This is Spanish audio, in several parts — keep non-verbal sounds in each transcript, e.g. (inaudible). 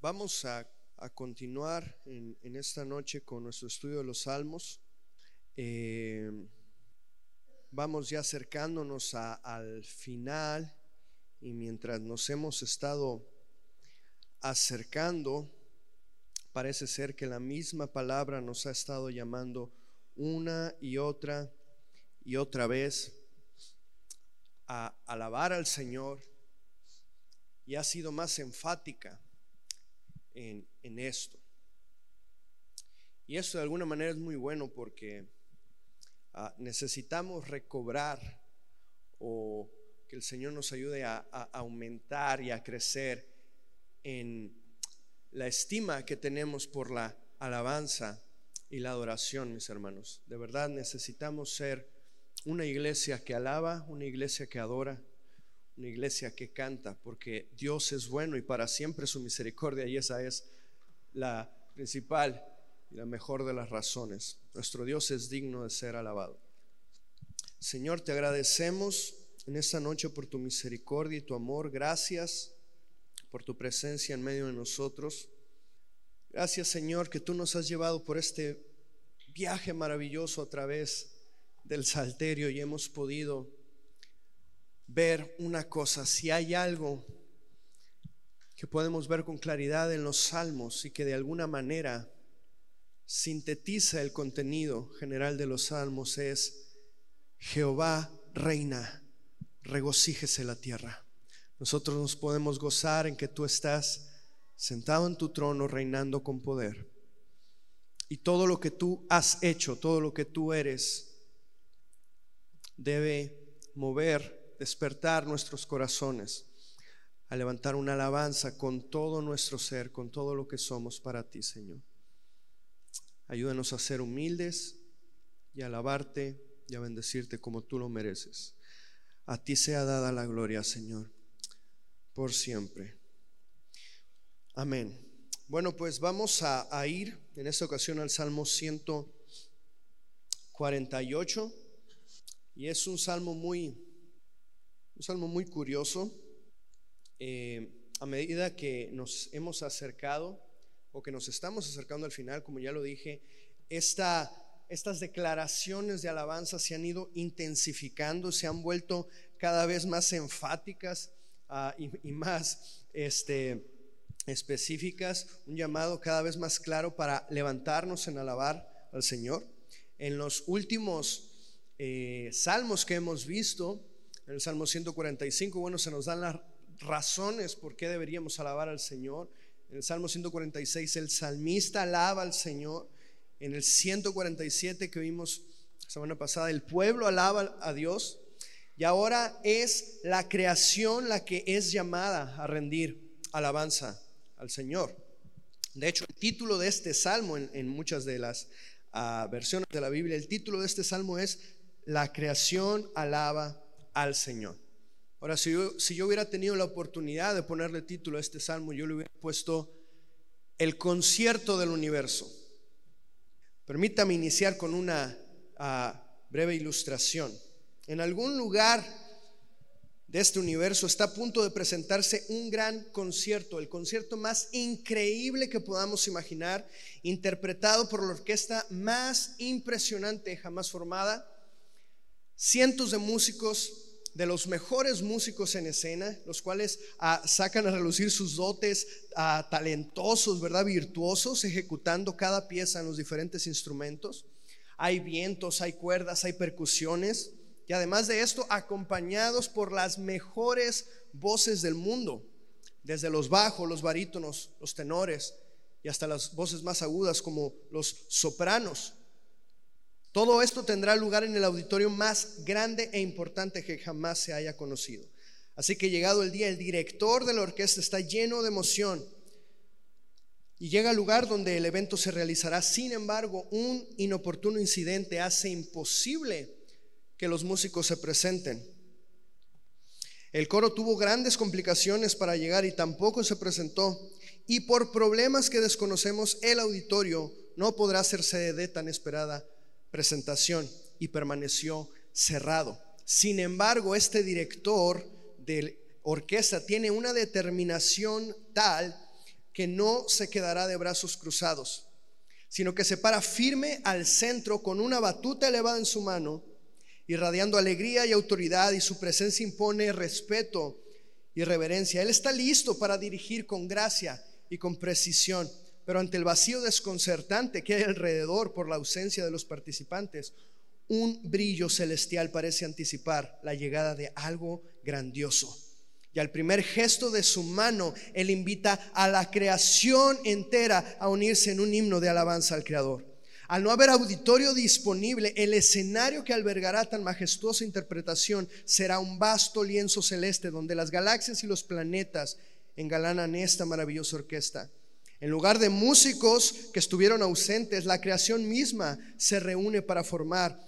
Vamos a, continuar en, esta noche con nuestro estudio de los salmos. Eh, vamos ya acercándonos al final y mientras nos hemos estado acercando, parece ser que la misma palabra nos ha estado llamando una y otra y otra vez a alabar al Señor y ha sido más enfática en, esto. Y esto de alguna manera es muy bueno porque ah, necesitamos recobrar o que el Señor nos ayude a, aumentar y a crecer en la estima que tenemos por la alabanza y la adoración, mis hermanos. De verdad necesitamos ser una iglesia que alaba, una iglesia que adora, una iglesia que canta, porque Dios es bueno y para siempre su misericordia y esa es la principal y la mejor de las razones. Nuestro Dios es digno de ser alabado. Señor, te agradecemos en esta noche por tu misericordia y tu amor. Gracias por tu presencia en medio de nosotros. Gracias Señor que tú nos has llevado por este viaje maravilloso a través del Salterio y hemos podido ver una cosa, si hay algo que podemos ver con claridad en los salmos y que de alguna manera sintetiza el contenido general de los salmos es Jehová reina regocíjese la tierra. Nosotros nos podemos gozar en que tú estás sentado en tu trono reinando con poder. Y todo lo que tú has hecho, todo lo que tú eres, debe mover, despertar nuestros corazones a levantar una alabanza con todo nuestro ser, con todo lo que somos para ti, Señor. Ayúdanos a ser humildes y a alabarte y a bendecirte como tú lo mereces. A ti sea dada la gloria, Señor, por siempre. Amén. Bueno, pues vamos a, ir en esta ocasión al Salmo 148 y es un salmo muy, un salmo muy curioso. Eh, a medida que nos hemos acercado o que nos estamos acercando al final, como ya lo dije, esta estas declaraciones de alabanza se han ido intensificando, se han vuelto cada vez más enfáticas ah, y, más este, específicas, un llamado cada vez más claro para levantarnos en alabar al Señor. En los últimos eh, salmos que hemos visto, en el Salmo 145, bueno, se nos dan las razones por qué deberíamos alabar al Señor. En el Salmo 146, el salmista alaba al Señor en el 147 que vimos la semana pasada, el pueblo alaba a Dios y ahora es la creación la que es llamada a rendir alabanza al Señor. De hecho, el título de este salmo en, muchas de las ah, versiones de la Biblia, el título de este salmo es La creación alaba al Señor. Ahora, si yo, si yo hubiera tenido la oportunidad de ponerle título a este salmo, yo le hubiera puesto El concierto del universo. Permítame iniciar con una ah, breve ilustración. En algún lugar de este universo está a punto de presentarse un gran concierto, el concierto más increíble que podamos imaginar, interpretado por la orquesta más impresionante jamás formada. Cientos de músicos de los mejores músicos en escena, los cuales ah, sacan a relucir sus dotes ah, talentosos, ¿verdad? Virtuosos, ejecutando cada pieza en los diferentes instrumentos. Hay vientos, hay cuerdas, hay percusiones. Y además de esto, acompañados por las mejores voces del mundo, desde los bajos, los barítonos, los tenores y hasta las voces más agudas como los sopranos. Todo esto tendrá lugar en el auditorio más grande e importante que jamás se haya conocido. Así que llegado el día, el director de la orquesta está lleno de emoción y llega al lugar donde el evento se realizará. Sin embargo, un inoportuno incidente hace imposible que los músicos se presenten. El coro tuvo grandes complicaciones para llegar y tampoco se presentó. Y por problemas que desconocemos, el auditorio no podrá hacerse de tan esperada presentación y permaneció cerrado. Sin embargo, este director de orquesta tiene una determinación tal que no se quedará de brazos cruzados, sino que se para firme al centro con una batuta elevada en su mano, irradiando alegría y autoridad, y su presencia impone respeto y reverencia. Él está listo para dirigir con gracia y con precisión, pero ante el vacío desconcertante que hay alrededor por la ausencia de los participantes, un brillo celestial parece anticipar la llegada de algo grandioso. Y al primer gesto de su mano, Él invita a la creación entera a unirse en un himno de alabanza al Creador. Al no haber auditorio disponible, el escenario que albergará tan majestuosa interpretación será un vasto lienzo celeste donde las galaxias y los planetas engalanan esta maravillosa orquesta. En lugar de músicos que estuvieron ausentes, la creación misma se reúne para formar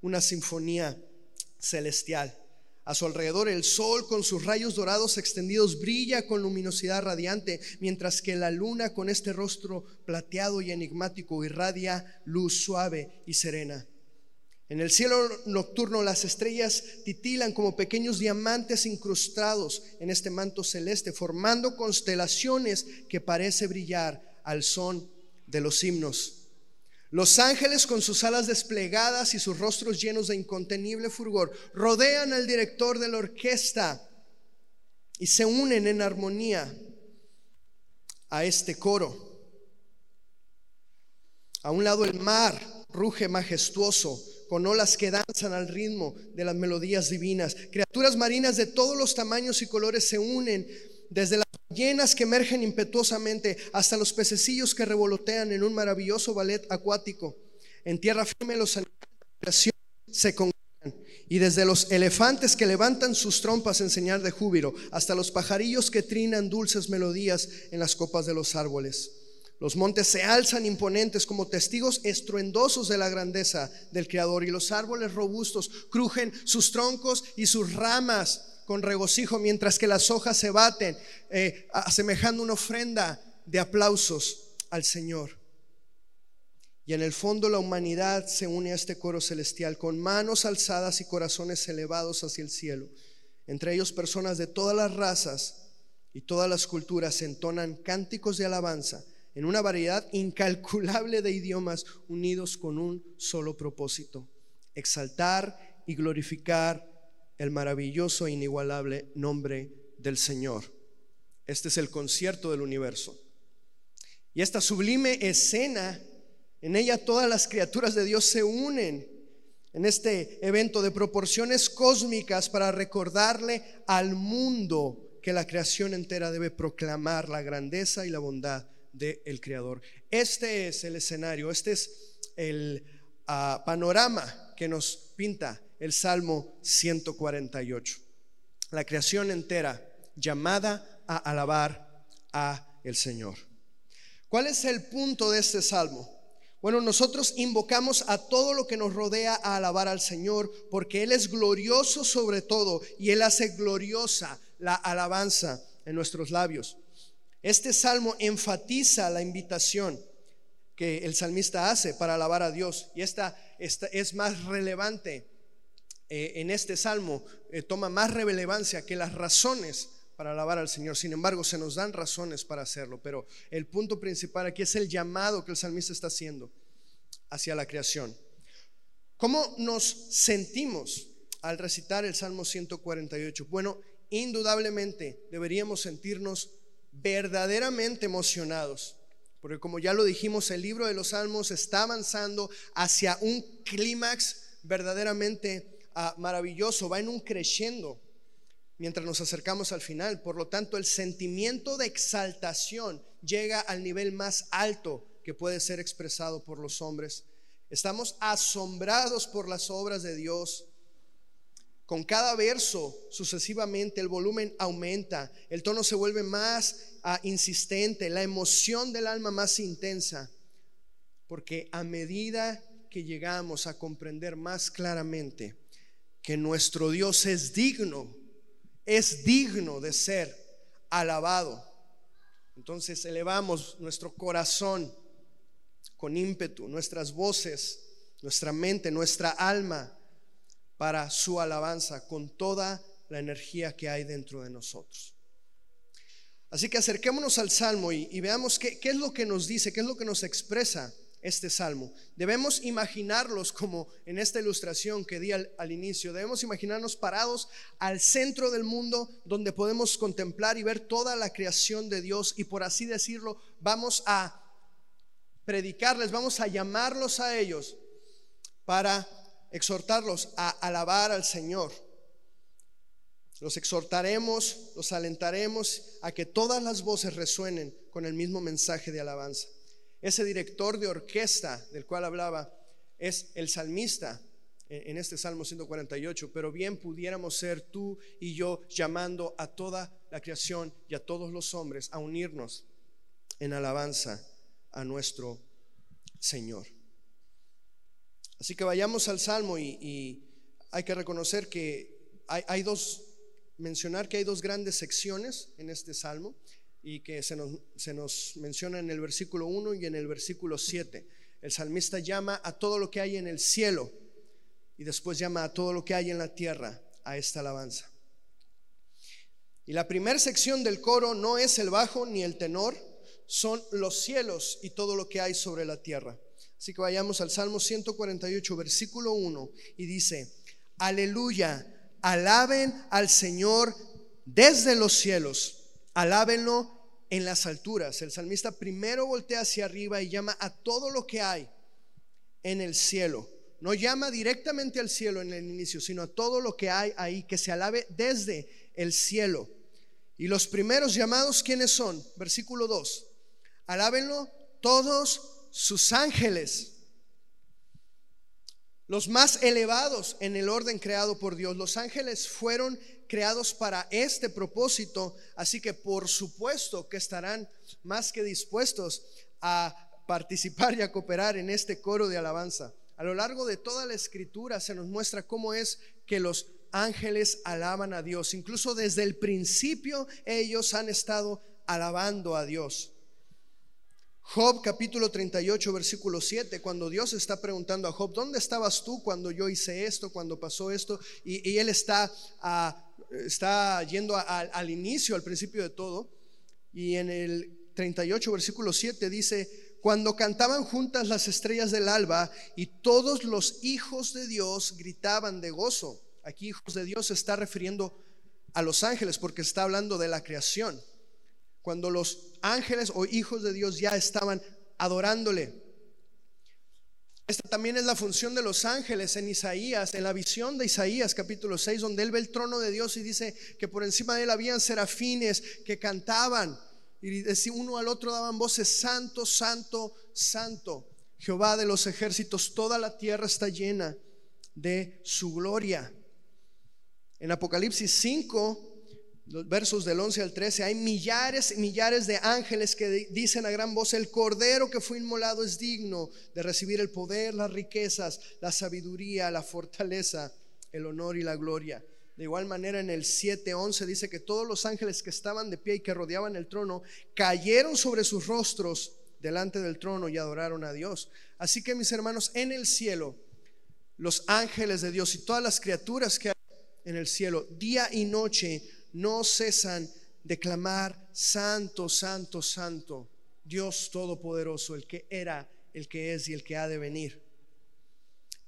una sinfonía celestial. A su alrededor el sol con sus rayos dorados extendidos brilla con luminosidad radiante, mientras que la luna con este rostro plateado y enigmático irradia luz suave y serena. En el cielo nocturno las estrellas titilan como pequeños diamantes incrustados en este manto celeste, formando constelaciones que parece brillar al son de los himnos. Los ángeles con sus alas desplegadas y sus rostros llenos de incontenible furgor rodean al director de la orquesta y se unen en armonía a este coro. A un lado el mar ruge majestuoso con olas que danzan al ritmo de las melodías divinas. Criaturas marinas de todos los tamaños y colores se unen desde las llenas que emergen impetuosamente hasta los pececillos que revolotean en un maravilloso ballet acuático. En tierra firme los animales se congregan y desde los elefantes que levantan sus trompas en señal de júbilo hasta los pajarillos que trinan dulces melodías en las copas de los árboles. Los montes se alzan imponentes como testigos estruendosos de la grandeza del Creador y los árboles robustos crujen sus troncos y sus ramas con regocijo mientras que las hojas se baten, eh, asemejando una ofrenda de aplausos al Señor. Y en el fondo la humanidad se une a este coro celestial con manos alzadas y corazones elevados hacia el cielo. Entre ellos personas de todas las razas y todas las culturas entonan cánticos de alabanza en una variedad incalculable de idiomas unidos con un solo propósito, exaltar y glorificar el maravilloso e inigualable nombre del Señor. Este es el concierto del universo. Y esta sublime escena, en ella todas las criaturas de Dios se unen en este evento de proporciones cósmicas para recordarle al mundo que la creación entera debe proclamar la grandeza y la bondad del Creador. Este es el escenario, este es el ah, panorama que nos pinta el Salmo 148. La creación entera llamada a alabar a el Señor. ¿Cuál es el punto de este salmo? Bueno, nosotros invocamos a todo lo que nos rodea a alabar al Señor porque Él es glorioso sobre todo y Él hace gloriosa la alabanza en nuestros labios. Este salmo enfatiza la invitación que el salmista hace para alabar a Dios y esta, es más relevante eh, en este salmo eh, toma más relevancia que las razones para alabar al Señor. Sin embargo, se nos dan razones para hacerlo, pero el punto principal aquí es el llamado que el salmista está haciendo hacia la creación. ¿Cómo nos sentimos al recitar el Salmo 148? Bueno, indudablemente deberíamos sentirnos verdaderamente emocionados, porque como ya lo dijimos, el libro de los Salmos está avanzando hacia un clímax verdaderamente maravilloso, va en un creciendo mientras nos acercamos al final. Por lo tanto, el sentimiento de exaltación llega al nivel más alto que puede ser expresado por los hombres. Estamos asombrados por las obras de Dios. Con cada verso sucesivamente el volumen aumenta, el tono se vuelve más ah, insistente, la emoción del alma más intensa, porque a medida que llegamos a comprender más claramente que nuestro Dios es digno, es digno de ser alabado. Entonces elevamos nuestro corazón con ímpetu, nuestras voces, nuestra mente, nuestra alma para su alabanza con toda la energía que hay dentro de nosotros. Así que acerquémonos al Salmo y, veamos qué, es lo que nos dice, qué es lo que nos expresa este salmo. Debemos imaginarlos como en esta ilustración que di al, inicio. Debemos imaginarnos parados al centro del mundo donde podemos contemplar y ver toda la creación de Dios y por así decirlo, vamos a predicarles, vamos a llamarlos a ellos para exhortarlos a alabar al Señor. Los exhortaremos, los alentaremos a que todas las voces resuenen con el mismo mensaje de alabanza. Ese director de orquesta del cual hablaba es el salmista en este Salmo 148, pero bien pudiéramos ser tú y yo llamando a toda la creación y a todos los hombres a unirnos en alabanza a nuestro Señor. Así que vayamos al Salmo y, hay que reconocer que hay, dos, mencionar que hay dos grandes secciones en este Salmo y que se nos, se nos menciona en el versículo 1 y en el versículo 7. El salmista llama a todo lo que hay en el cielo y después llama a todo lo que hay en la tierra a esta alabanza. Y la primera sección del coro no es el bajo ni el tenor, son los cielos y todo lo que hay sobre la tierra. Así que vayamos al Salmo 148, versículo 1, y dice, aleluya, alaben al Señor desde los cielos, alábenlo en las alturas. El salmista primero voltea hacia arriba y llama a todo lo que hay en el cielo. No llama directamente al cielo en el inicio, sino a todo lo que hay ahí, que se alabe desde el cielo. Y los primeros llamados, ¿quiénes son? Versículo 2. Alábenlo todos sus ángeles. Los más elevados en el orden creado por Dios. Los ángeles fueron creados para este propósito, así que por supuesto que estarán más que dispuestos a participar y a cooperar en este coro de alabanza. A lo largo de toda la escritura se nos muestra cómo es que los ángeles alaban a Dios. Incluso desde el principio ellos han estado alabando a Dios. Job capítulo 38 versículo 7, cuando Dios está preguntando a Job, ¿dónde estabas tú cuando yo hice esto, cuando pasó esto? Y, él está a está yendo al inicio, al principio de todo, y en el 38, versículo 7 dice, cuando cantaban juntas las estrellas del alba y todos los hijos de Dios gritaban de gozo. Aquí hijos de Dios se está refiriendo a los ángeles porque está hablando de la creación. Cuando los ángeles o hijos de Dios ya estaban adorándole. Esta también es la función de los ángeles en Isaías, en la visión de Isaías capítulo 6, donde él ve el trono de Dios y dice que por encima de él habían serafines que cantaban y uno al otro daban voces, santo, santo, santo, Jehová de los ejércitos, toda la tierra está llena de su gloria. En Apocalipsis 5 los versos del 11 al 13, hay millares y millares de ángeles que dicen a gran voz, el cordero que fue inmolado es digno de recibir el poder, las riquezas, la sabiduría, la fortaleza, el honor y la gloria. De igual manera en el 7:11 dice que todos los ángeles que estaban de pie y que rodeaban el trono cayeron sobre sus rostros delante del trono y adoraron a Dios. Así que mis hermanos, en el cielo, los ángeles de Dios y todas las criaturas que hay en el cielo, día y noche, no cesan de clamar, Santo, Santo, Santo, Dios Todopoderoso, el que era, el que es y el que ha de venir.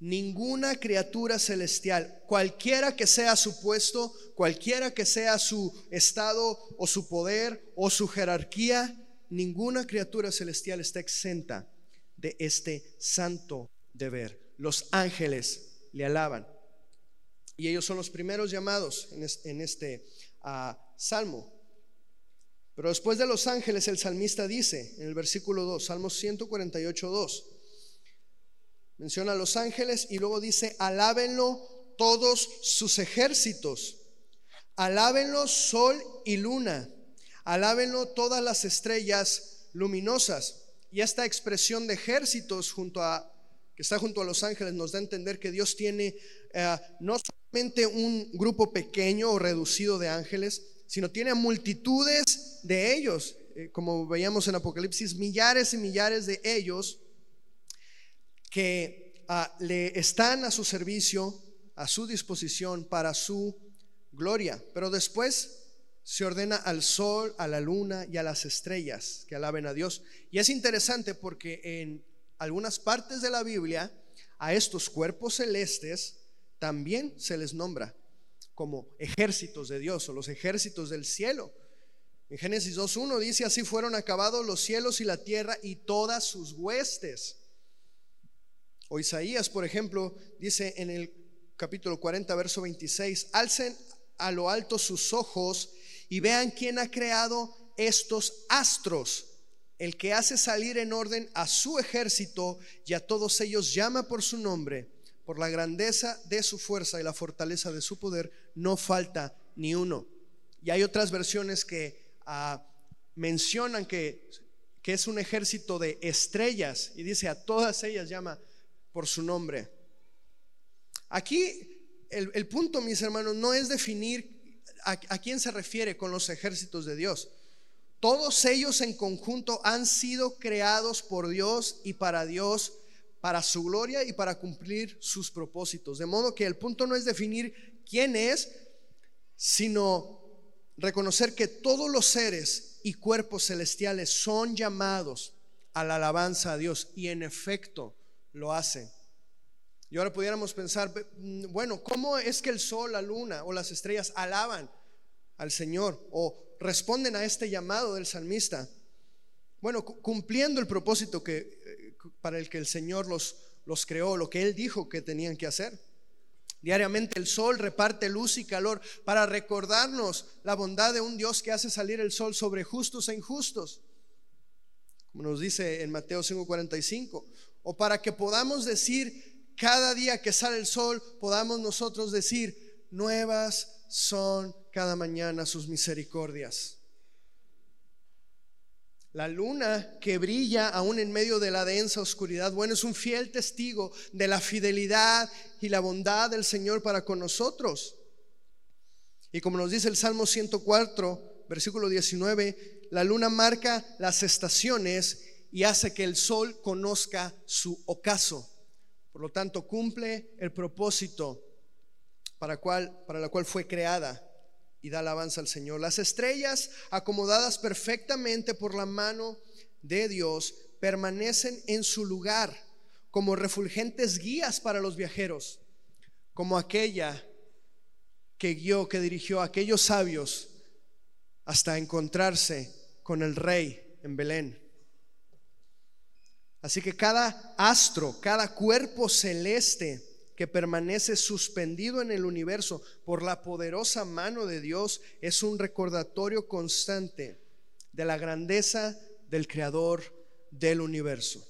Ninguna criatura celestial, cualquiera que sea su puesto, cualquiera que sea su estado o su poder o su jerarquía, ninguna criatura celestial está exenta de este santo deber. Los ángeles le alaban. Y ellos son los primeros llamados en este a Salmo. Pero después de los ángeles, el salmista dice en el versículo 2, Salmo 148, 2, menciona a los ángeles y luego dice, alábenlo todos sus ejércitos, alábenlo sol y luna, alábenlo todas las estrellas luminosas. Y esta expresión de ejércitos junto a que está junto a los ángeles nos da a entender que Dios tiene eh, no un grupo pequeño o reducido de ángeles, sino tiene multitudes de ellos, eh, como veíamos en Apocalipsis, millares y millares de ellos que ah, le están a su servicio, a su disposición para su gloria. Pero después se ordena al sol, a la luna y a las estrellas que alaben a Dios. Y es interesante porque en algunas partes de la Biblia a estos cuerpos celestes también se les nombra como ejércitos de Dios o los ejércitos del cielo. En Génesis 2.1 dice, así fueron acabados los cielos y la tierra y todas sus huestes. O Isaías, por ejemplo, dice en el capítulo 40, verso 26, alcen a lo alto sus ojos y vean quién ha creado estos astros. El que hace salir en orden a su ejército y a todos ellos llama por su nombre, por la grandeza de su fuerza y la fortaleza de su poder, no falta ni uno. Y hay otras versiones que ah, mencionan que, es un ejército de estrellas y dice a todas ellas llama por su nombre. Aquí el punto, mis hermanos, no es definir a, quién se refiere con los ejércitos de Dios. Todos ellos en conjunto han sido creados por Dios y para Dios, para su gloria y para cumplir sus propósitos. De modo que el punto no es definir quién es, sino reconocer que todos los seres y cuerpos celestiales son llamados a la alabanza a Dios y en efecto lo hacen. Y ahora pudiéramos pensar, mm, bueno, ¿cómo es que el sol, la luna o las estrellas alaban al Señor o responden a este llamado del salmista? Bueno, cumpliendo el propósito que, para el que el Señor los, los creó, lo que Él dijo que tenían que hacer. Diariamente el sol reparte luz y calor para recordarnos la bondad de un Dios que hace salir el sol sobre justos e injustos, como nos dice en Mateo 5:45, o para que podamos decir cada día que sale el sol podamos nosotros decir, nuevas son cada mañana sus misericordias. La luna que brilla aún en medio de la densa oscuridad, bueno, es un fiel testigo de la fidelidad y la bondad del Señor para con nosotros. Y como nos dice el Salmo 104, versículo 19, la luna marca las estaciones y hace que el sol conozca su ocaso. Por lo tanto, cumple el propósito para, cual, para la cual fue creada y da alabanza al Señor. Las estrellas, acomodadas perfectamente por la mano de Dios, permanecen en su lugar como refulgentes guías para los viajeros, como aquella que guió, que dirigió a aquellos sabios hasta encontrarse con el rey en Belén. Así que cada astro, cada cuerpo celeste que permanece suspendido en el universo por la poderosa mano de Dios es un recordatorio constante de la grandeza del Creador del universo.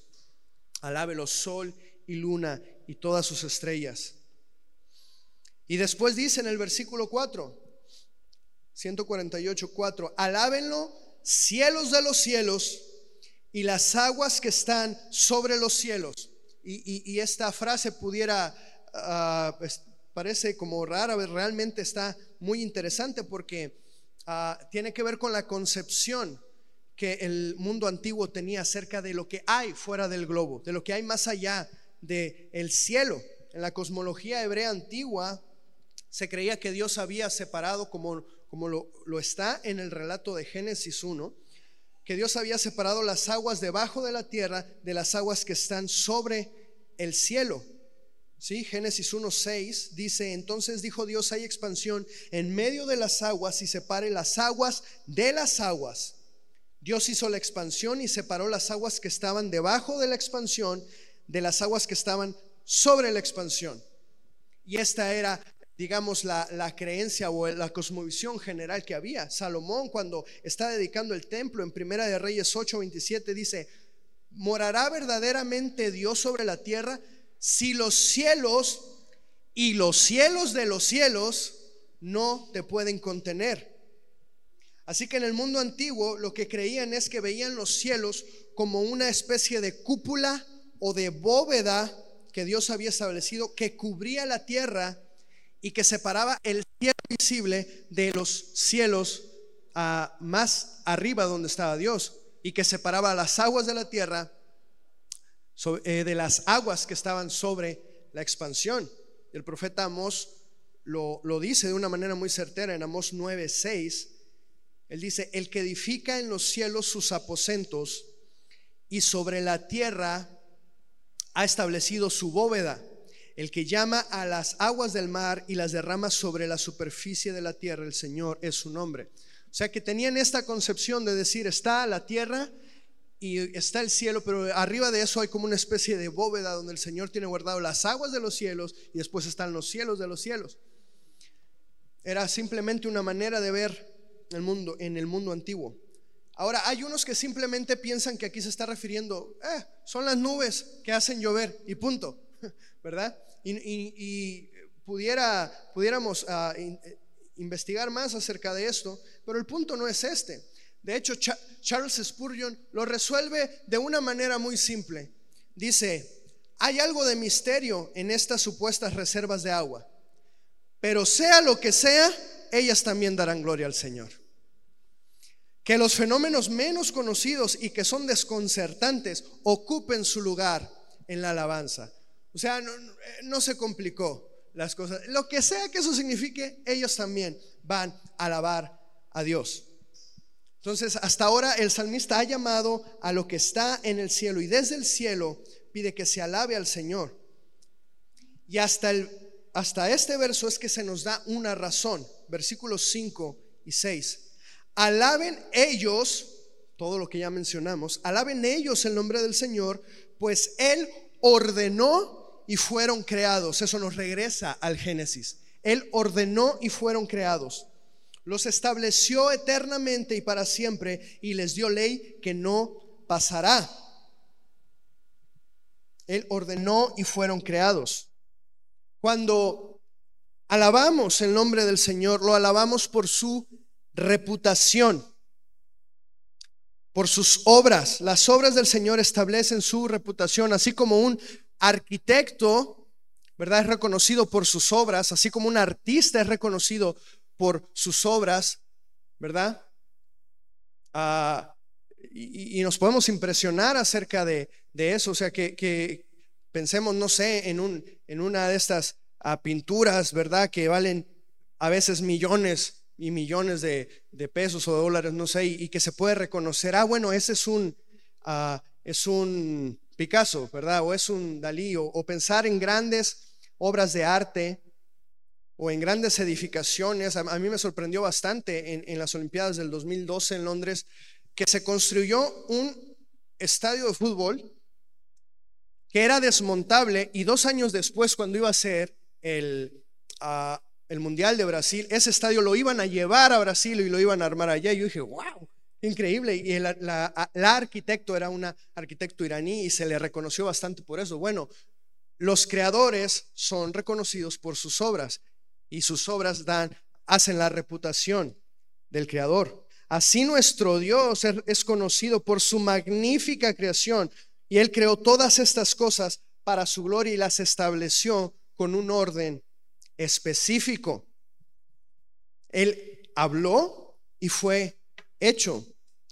Alábelo sol y luna y todas sus estrellas. Y después dice en el versículo 4, 148, 4, alábenlo cielos de los cielos y las aguas que están sobre los cielos. Y, esta frase pudiera, ah, parece como rara, realmente está muy interesante porque ah, tiene que ver con la concepción que el mundo antiguo tenía acerca de lo que hay fuera del globo, de lo que hay más allá del el cielo. En la cosmología hebrea antigua se creía que Dios había separado, como, como lo, lo está en el relato de Génesis 1, que Dios había separado las aguas debajo de la tierra de las aguas que están sobre el cielo. ¿Sí? Génesis 1:6 dice, entonces dijo Dios, hay expansión en medio de las aguas y separe las aguas de las aguas. Dios hizo la expansión y separó las aguas que estaban debajo de la expansión de las aguas que estaban sobre la expansión. Y esta era digamos, la, creencia o la cosmovisión general que había. Salomón, cuando está dedicando el templo en Primera de Reyes 8:27, dice, ¿morará verdaderamente Dios sobre la tierra si los cielos y los cielos de los cielos no te pueden contener? Así que en el mundo antiguo lo que creían es que veían los cielos como una especie de cúpula o de bóveda que Dios había establecido que cubría la tierra y que separaba el cielo visible de los cielos a más arriba donde estaba Dios y que separaba las aguas de la tierra eh, de las aguas que estaban sobre la expansión. El profeta Amós lo, lo dice de una manera muy certera en Amós 9:6. Él dice, el que edifica en los cielos sus aposentos y sobre la tierra ha establecido su bóveda. El que llama a las aguas del mar y las derrama sobre la superficie de la tierra, el Señor es su nombre. O sea que tenían esta concepción de decir, está la tierra y está el cielo, pero arriba de eso hay como una especie de bóveda donde el Señor tiene guardado las aguas de los cielos y después están los cielos de los cielos. Era simplemente una manera de ver el mundo en el mundo antiguo. Ahora, hay unos que simplemente piensan que aquí se está refiriendo, eh, son las nubes que hacen llover y punto, (laughs) ¿verdad? Y, pudiera, pudiéramos eh, investigar más acerca de esto, pero el punto no es este. De hecho, Charles Spurgeon lo resuelve de una manera muy simple. Dice, hay algo de misterio en estas supuestas reservas de agua, pero sea lo que sea, ellas también darán gloria al Señor. Que los fenómenos menos conocidos y que son desconcertantes ocupen su lugar en la alabanza. O sea, no, se complicó las cosas. Lo que sea que eso signifique, ellos también van a alabar a Dios. Entonces, hasta ahora el salmista ha llamado a lo que está en el cielo y desde el cielo pide que se alabe al Señor. Y hasta, el, hasta este verso es que se nos da una razón, versículos 5 y 6. Alaben ellos, todo lo que ya mencionamos, alaben ellos el nombre del Señor, pues Él ordenó y fueron creados. Eso nos regresa al Génesis. Él ordenó y fueron creados los estableció eternamente y para siempre y les dio ley que no pasará. Él ordenó y fueron creados. Cuando alabamos el nombre del Señor, lo alabamos por su reputación, por sus obras. Las obras del Señor establecen su reputación, así como un arquitecto, ¿verdad? Es reconocido por sus obras, así como un artista es reconocido por sus obras, ¿verdad? Ah, y, nos podemos impresionar acerca de, eso, o sea, que, pensemos, no sé, en, un, en una de estas ah, pinturas, ¿verdad? Que valen a veces millones y millones de, pesos o de dólares, no sé, y, que se puede reconocer, ah, bueno, ese es un, ah, es un Picasso, ¿verdad? O es un Dalí, o pensar en grandes obras de arte o en grandes edificaciones. A, mí me sorprendió bastante en, las Olimpiadas del 2012 en Londres que se construyó un estadio de fútbol que era desmontable y dos años después, cuando iba a ser el, ah, el Mundial de Brasil, ese estadio lo iban a llevar a Brasil y lo iban a armar allá. Y yo dije, wow, increíble. Y la, la arquitecto era una arquitecto iraní y se le reconoció bastante por eso. Bueno, los creadores son reconocidos por sus obras y sus obras dan, hacen la reputación del Creador. Así nuestro Dios es conocido por su magnífica creación y Él creó todas estas cosas para su gloria y las estableció con un orden específico. Él habló y fue hecho.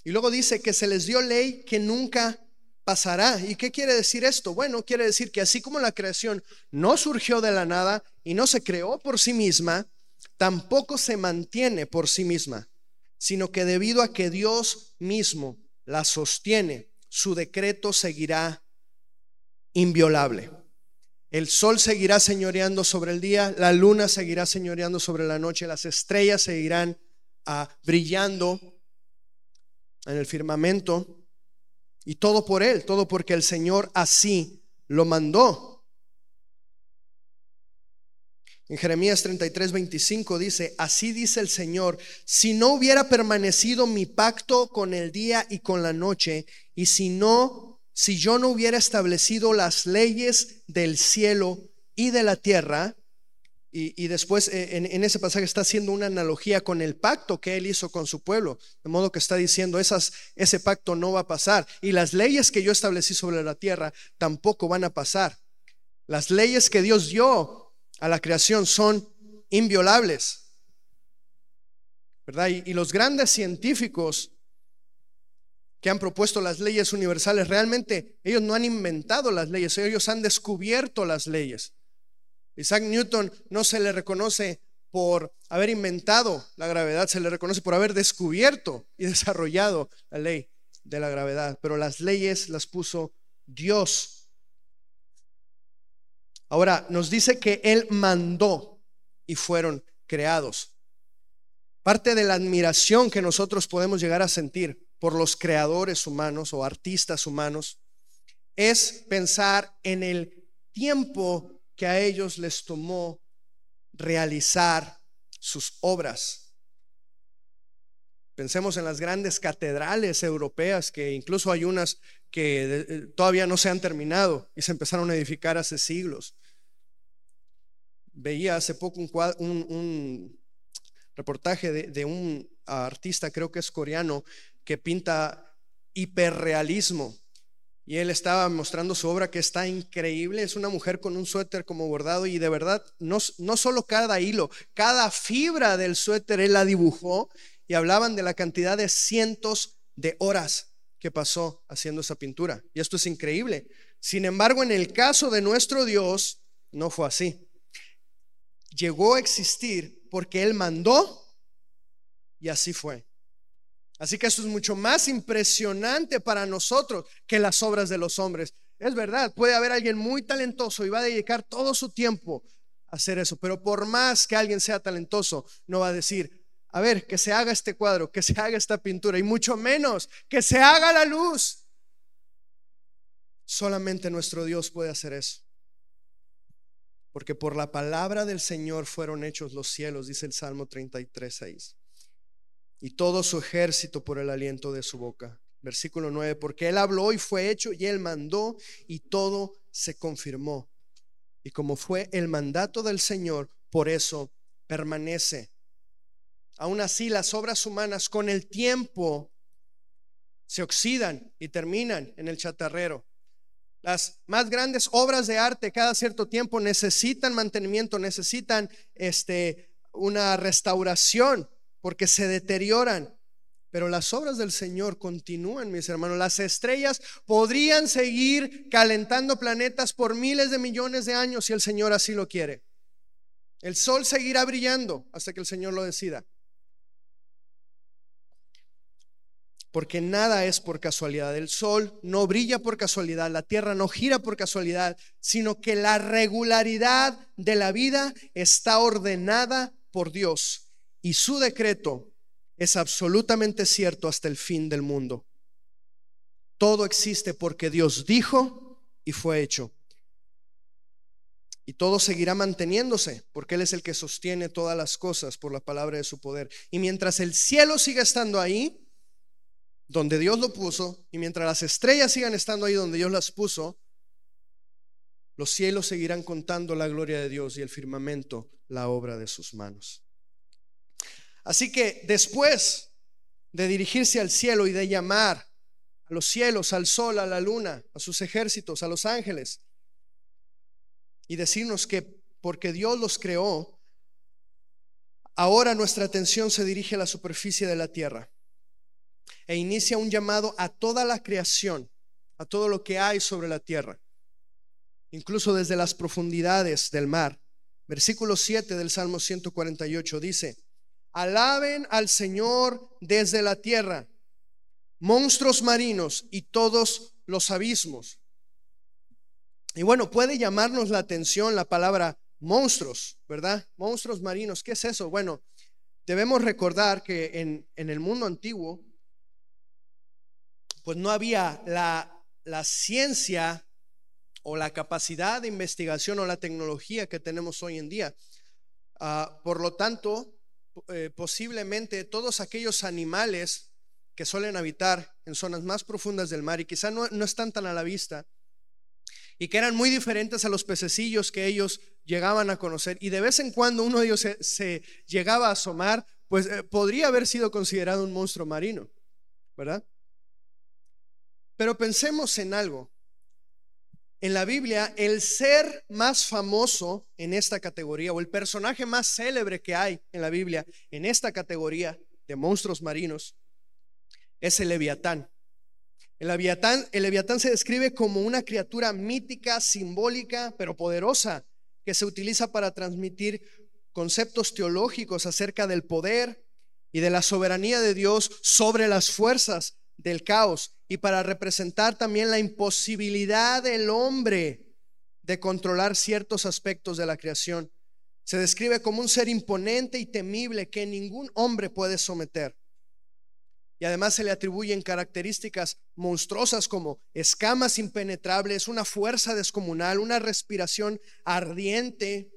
Y luego dice que se les dio ley que nunca pasará. ¿Y qué quiere decir esto? Bueno, quiere decir que así como la creación no surgió de la nada y no se creó por sí misma, tampoco se mantiene por sí misma, sino que debido a que Dios mismo la sostiene, su decreto seguirá inviolable. El sol seguirá señoreando sobre el día, la luna seguirá señoreando sobre la noche, las estrellas seguirán ah, brillando en el firmamento y todo por Él, todo porque el Señor así lo mandó. En Jeremías 33, 25 dice, así dice el Señor, si no hubiera permanecido mi pacto con el día y con la noche, y si no, si yo no hubiera establecido las leyes del cielo y de la tierra, y, después eh, en, ese pasaje está haciendo una analogía con el pacto que él hizo con su pueblo. De modo que está diciendo, ese pacto no va a pasar. Y las leyes que yo establecí sobre la tierra tampoco van a pasar. Las leyes que Dios dio a la creación son inviolables. ¿Verdad? y los grandes científicos que han propuesto las leyes universales, realmente ellos no han inventado las leyes, ellos han descubierto las leyes. Isaac Newton no se le reconoce por haber inventado la gravedad, se le reconoce por haber descubierto y desarrollado la ley de la gravedad, pero las leyes las puso Dios. Ahora, nos dice que Él mandó y fueron creados. Parte de la admiración que nosotros podemos llegar a sentir por los creadores humanos o artistas humanos es pensar en el tiempo que a ellos les tomó realizar sus obras. Pensemos en las grandes catedrales europeas, que incluso hay unas que eh, todavía no se han terminado y se empezaron a edificar hace siglos. Veía hace poco un, reportaje de, un artista, creo que es coreano, que pinta hiperrealismo. Y él estaba mostrando su obra que está increíble. Es una mujer con un suéter como bordado y de verdad, no, no solo cada hilo, cada fibra del suéter él la dibujó y hablaban de la cantidad de cientos de horas que pasó haciendo esa pintura. Y esto es increíble. Sin embargo, en el caso de nuestro Dios, no fue así. Llegó a existir porque Él mandó y así fue. Así que esto es mucho más impresionante para nosotros que las obras de los hombres. Es verdad, puede haber alguien muy talentoso y va a dedicar todo su tiempo a hacer eso, pero por más que alguien sea talentoso, no va a decir, a ver, que se haga este cuadro, que se haga esta pintura, y mucho menos que se haga la luz. Solamente nuestro Dios puede hacer eso. Porque por la palabra del Señor fueron hechos los cielos, dice el Salmo 33, 6 y todo su ejército por el aliento de su boca. Versículo 9, porque él habló y fue hecho y él mandó y todo se confirmó. Y como fue el mandato del Señor, por eso permanece. Aún así, las obras humanas con el tiempo se oxidan y terminan en el chatarrero. Las más grandes obras de arte cada cierto tiempo necesitan mantenimiento, necesitan este, una restauración porque se deterioran. Pero las obras del Señor continúan, mis hermanos. Las estrellas podrían seguir calentando planetas por miles de millones de años si el Señor así lo quiere. El sol seguirá brillando hasta que el Señor lo decida. Porque nada es por casualidad. El sol no brilla por casualidad, la tierra no gira por casualidad, sino que la regularidad de la vida está ordenada por Dios y su decreto es absolutamente cierto hasta el fin del mundo. Todo existe porque Dios dijo y fue hecho. Y todo seguirá manteniéndose porque Él es el que sostiene todas las cosas por la palabra de su poder. Y mientras el cielo siga estando ahí, donde Dios lo puso, y mientras las estrellas sigan estando ahí donde Dios las puso, los cielos seguirán contando la gloria de Dios y el firmamento la obra de sus manos. Así que después de dirigirse al cielo y de llamar a los cielos, al sol, a la luna, a sus ejércitos, a los ángeles, y decirnos que porque Dios los creó, ahora nuestra atención se dirige a la superficie de la tierra e inicia un llamado a toda la creación, a todo lo que hay sobre la tierra, incluso desde las profundidades del mar. Versículo 7 del Salmo 148 dice, Alaben al Señor desde la tierra, monstruos marinos y todos los abismos. Y bueno, puede llamarnos la atención la palabra monstruos, ¿verdad? Monstruos marinos, ¿qué es eso? Bueno, debemos recordar que en, en el mundo antiguo, pues no había la, la ciencia o la capacidad de investigación o la tecnología que tenemos hoy en día. Ah, por lo tanto, eh, posiblemente todos aquellos animales que suelen habitar en zonas más profundas del mar y quizá no, están tan a la vista y que eran muy diferentes a los pececillos que ellos llegaban a conocer y de vez en cuando uno de ellos se, llegaba a asomar, pues eh, podría haber sido considerado un monstruo marino, ¿verdad? Pero pensemos en algo. En la Biblia, el ser más famoso en esta categoría, o el personaje más célebre que hay en la Biblia en esta categoría de monstruos marinos, es el leviatán. El leviatán, el leviatán se describe como una criatura mítica, simbólica, pero poderosa, que se utiliza para transmitir conceptos teológicos acerca del poder y de la soberanía de Dios sobre las fuerzas del caos y para representar también la imposibilidad del hombre de controlar ciertos aspectos de la creación. Se describe como un ser imponente y temible que ningún hombre puede someter. Y además se le atribuyen características monstruosas como escamas impenetrables, una fuerza descomunal, una respiración ardiente,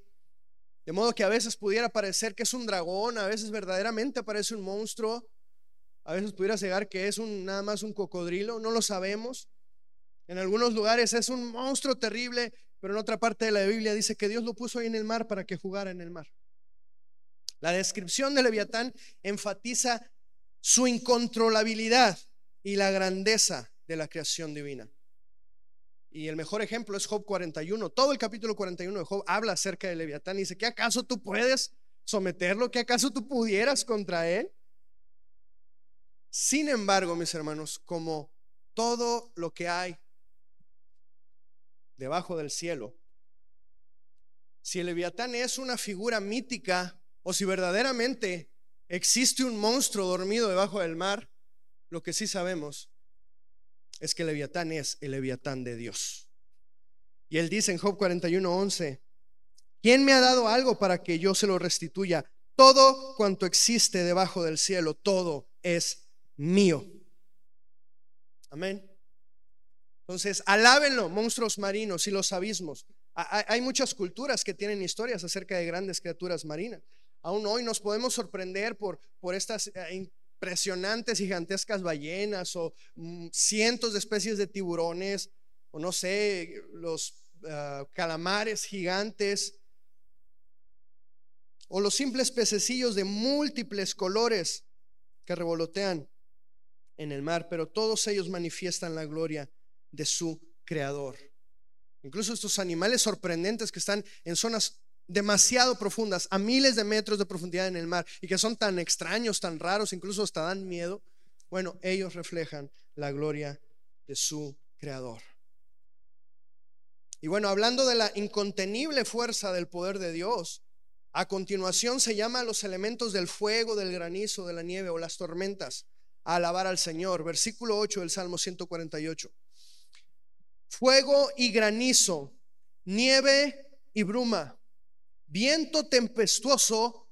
de modo que a veces pudiera parecer que es un dragón, a veces verdaderamente parece un monstruo, a veces pudiera llegar que es un, nada más un cocodrilo, no lo sabemos. En algunos lugares es un monstruo terrible, pero en otra parte de la Biblia dice que Dios lo puso ahí en el mar para que jugara en el mar. La descripción de Leviatán enfatiza su incontrolabilidad y la grandeza de la creación divina. Y el mejor ejemplo es Job 41. Todo el capítulo 41 de Job habla acerca de Leviatán y dice, ¿qué acaso tú puedes someterlo? ¿Qué acaso tú pudieras contra él? Sin embargo, mis hermanos, como todo lo que hay debajo del cielo, si el Leviatán es una figura mítica o si verdaderamente existe un monstruo dormido debajo del mar, lo que sí sabemos es que el Leviatán es el Leviatán de Dios. Y él dice en Job 41:11, ¿quién me ha dado algo para que yo se lo restituya? Todo cuanto existe debajo del cielo, todo es mío. Amén. Entonces, alábenlo, monstruos marinos y los abismos. Hay muchas culturas que tienen historias acerca de grandes criaturas marinas. Aún hoy nos podemos sorprender por, por estas eh, impresionantes, gigantescas ballenas o mm, cientos de especies de tiburones o no sé, los ah, calamares gigantes o los simples pececillos de múltiples colores que revolotean en el mar, pero todos ellos manifiestan la gloria de su creador. Incluso estos animales sorprendentes que están en zonas demasiado profundas, a miles de metros de profundidad en el mar, y que son tan extraños, tan raros, incluso hasta dan miedo, bueno, ellos reflejan la gloria de su Creador. Y bueno, hablando de la incontenible fuerza del poder de Dios, a continuación se llama los elementos del fuego, del granizo, de la nieve o las tormentas alabar al Señor. Versículo 8 del Salmo 148. Fuego y granizo, nieve y bruma viento tempestuoso,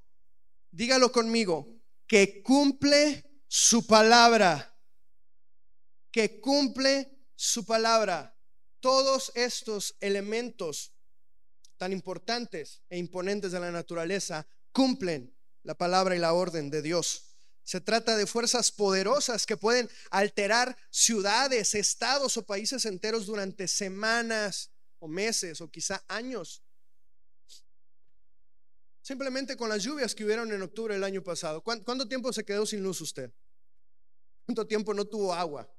dígalo conmigo, que cumple su palabra, que cumple su palabra. Todos estos elementos tan importantes e imponentes de la naturaleza cumplen la palabra y la orden de Dios. Se trata de fuerzas poderosas que pueden alterar ciudades, estados o países enteros durante semanas o meses o quizá años. Simplemente con las lluvias que hubieron en octubre del año pasado. ¿Cuánto tiempo se quedó sin luz usted? ¿Cuánto tiempo no tuvo agua?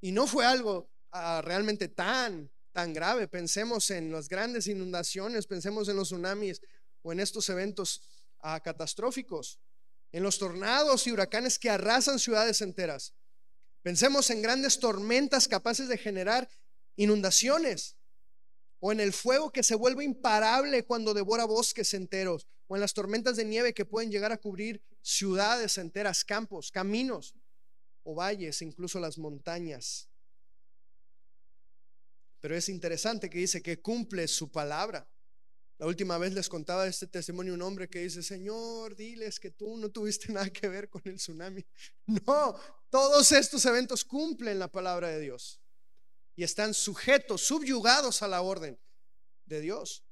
Y no fue algo ah, realmente tan, tan grave. Pensemos en las grandes inundaciones, pensemos en los tsunamis o en estos eventos ah, catastróficos, en los tornados y huracanes que arrasan ciudades enteras. Pensemos en grandes tormentas capaces de generar inundaciones o en el fuego que se vuelve imparable cuando devora bosques enteros, o en las tormentas de nieve que pueden llegar a cubrir ciudades enteras, campos, caminos o valles, incluso las montañas. Pero es interesante que dice que cumple su palabra. La última vez les contaba este testimonio un hombre que dice, Señor, diles que tú no tuviste (laughs) nada que ver con el tsunami. (laughs) No, todos estos eventos cumplen la palabra de Dios y están sujetos, subyugados a la orden de Dios.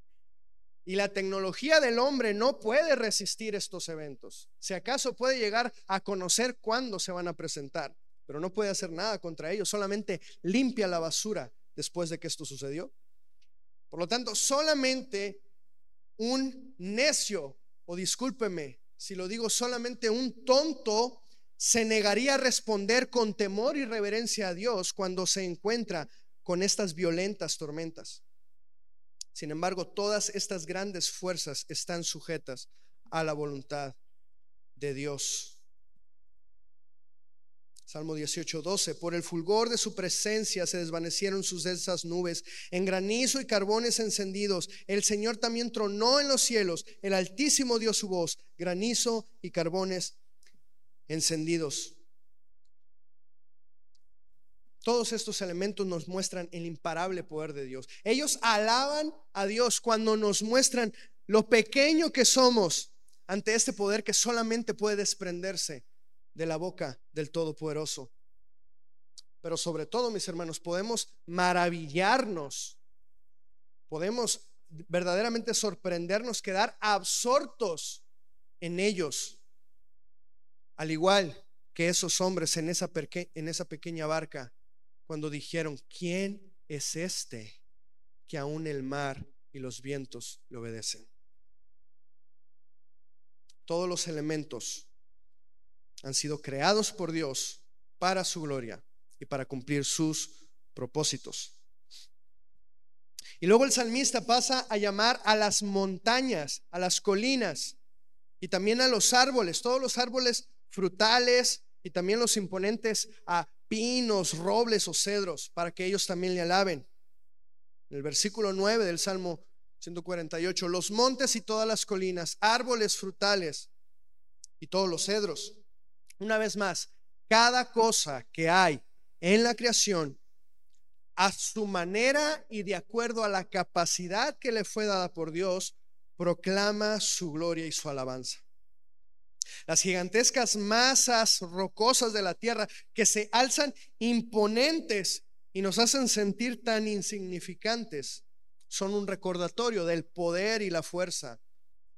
Y la tecnología del hombre no puede resistir estos eventos. Si acaso puede llegar a conocer cuándo se van a presentar, pero no puede hacer nada contra ellos, solamente limpia la basura después de que esto sucedió. Por lo tanto, solamente un necio, o discúlpeme si lo digo, solamente un tonto se negaría a responder con temor y reverencia a Dios cuando se encuentra con estas violentas tormentas. Sin embargo, todas estas grandes fuerzas están sujetas a la voluntad de Dios. Salmo 18, 12. Por el fulgor de su presencia se desvanecieron sus densas nubes, en granizo y carbones encendidos. El Señor también tronó en los cielos, el Altísimo dio su voz, granizo y carbones encendidos. Todos estos elementos nos muestran el imparable poder de Dios. Ellos alaban a Dios cuando nos muestran lo pequeño que somos ante este poder que solamente puede desprenderse de la boca del Todopoderoso. Pero sobre todo, mis hermanos, podemos maravillarnos, podemos verdaderamente sorprendernos, quedar absortos en ellos, al igual que esos hombres en esa, en esa pequeña barca, cuando dijeron, ¿quién es este que aún el mar y los vientos le obedecen? Todos los elementos han sido creados por Dios para su gloria y para cumplir sus propósitos. Y luego el salmista pasa a llamar a las montañas, a las colinas y también a los árboles, todos los árboles frutales y también los imponentes a pinos, robles o cedros, para que ellos también le alaben. En el versículo 9 del Salmo 148, los montes y todas las colinas, árboles frutales y todos los cedros una vez más, cada cosa que hay en la creación, a su manera y de acuerdo a la capacidad que le fue dada por Dios, proclama su gloria y su alabanza. Las gigantescas masas rocosas de la tierra que se alzan imponentes y nos hacen sentir tan insignificantes son un recordatorio del poder y la fuerza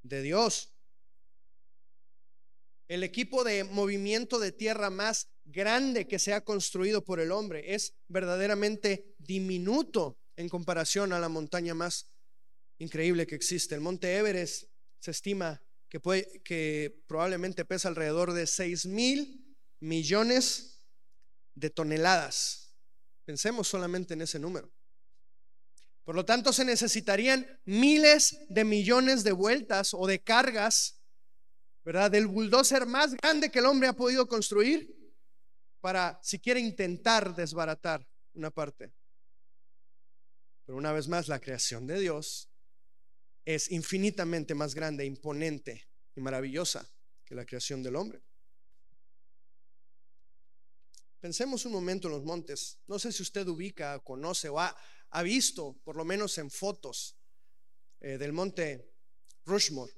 de Dios. El equipo de movimiento de tierra más grande que se ha construido por el hombre es verdaderamente diminuto en comparación a la montaña más increíble que existe. El monte Everest se estima que, puede, que probablemente pesa alrededor de 6 mil millones de toneladas. Pensemos solamente en ese número. Por lo tanto, se necesitarían miles de millones de vueltas o de cargas ¿verdad? Del bulldozer más grande que el hombre ha podido construir para siquiera intentar desbaratar una parte. Pero una vez más, la creación de Dios es infinitamente más grande, imponente y maravillosa que la creación del hombre. Pensemos un momento en los montes. No sé si usted ubica, conoce o ha, visto, por lo menos en fotos, eh, del monte Rushmore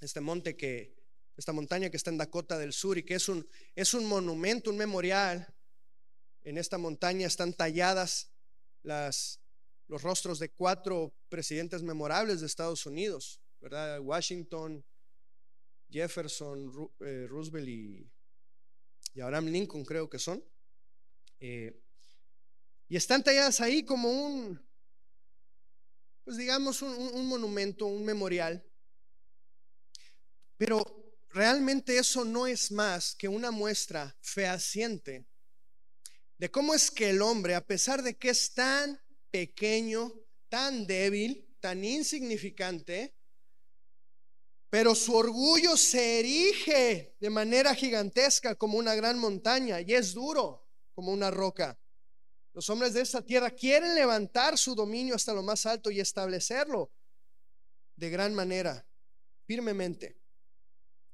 este monte que, esta montaña que está en Dakota del Sur y que es un, es un monumento, un memorial. En esta montaña están talladas las, los rostros de cuatro presidentes memorables de Estados Unidos, ¿verdad? Washington, Jefferson, eh, Roosevelt y, Abraham Lincoln creo que son. Eh, y están talladas ahí como un, pues digamos, un monumento, un memorial pero realmente eso no es más que una muestra fehaciente de cómo es que el hombre, a pesar de que es tan pequeño, tan débil, tan insignificante, pero su orgullo se erige de manera gigantesca como una gran montaña y es duro como una roca. Los hombres de esta tierra quieren levantar su dominio hasta lo más alto y establecerlo de gran manera, firmemente.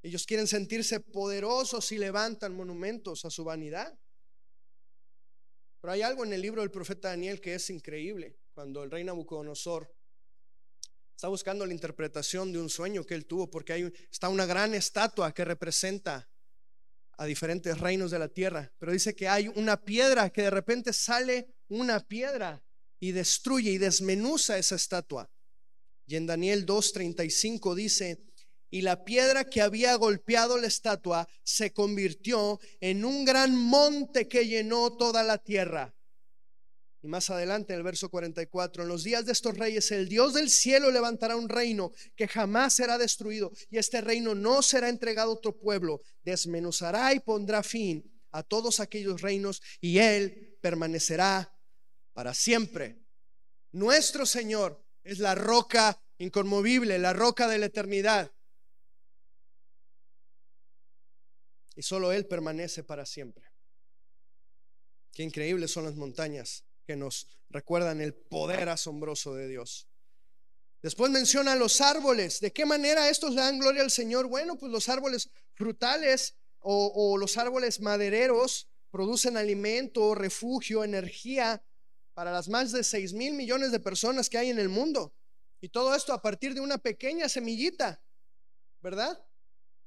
Ellos quieren sentirse poderosos y levantan monumentos a su vanidad. Pero hay algo en el libro del profeta Daniel que es increíble. Cuando el rey Nabucodonosor está buscando la interpretación de un sueño que él tuvo, porque hay, está una gran estatua que representa a diferentes reinos de la tierra. Pero dice que hay una piedra, que de repente sale una piedra y destruye y desmenuza esa estatua. Y en Daniel 2.35 dice, y la piedra que había golpeado la estatua se convirtió en un gran monte que llenó toda la tierra. Y más adelante en el verso 44, en los días de estos reyes, el Dios del cielo levantará un reino que jamás será destruido y este reino no será entregado a otro pueblo, desmenuzará y pondrá fin a todos aquellos reinos y él permanecerá para siempre. Nuestro Señor es la roca inconmovible, la roca de la eternidad. Y solo Él permanece para siempre. Qué increíbles son las montañas que nos recuerdan el poder asombroso de Dios. Después menciona los árboles. ¿De qué manera estos dan gloria al Señor? Bueno, pues los árboles frutales o, los árboles madereros producen alimento, refugio, energía para las más de 6 mil millones de personas que hay en el mundo. Y todo esto a partir de una pequeña semillita, ¿verdad?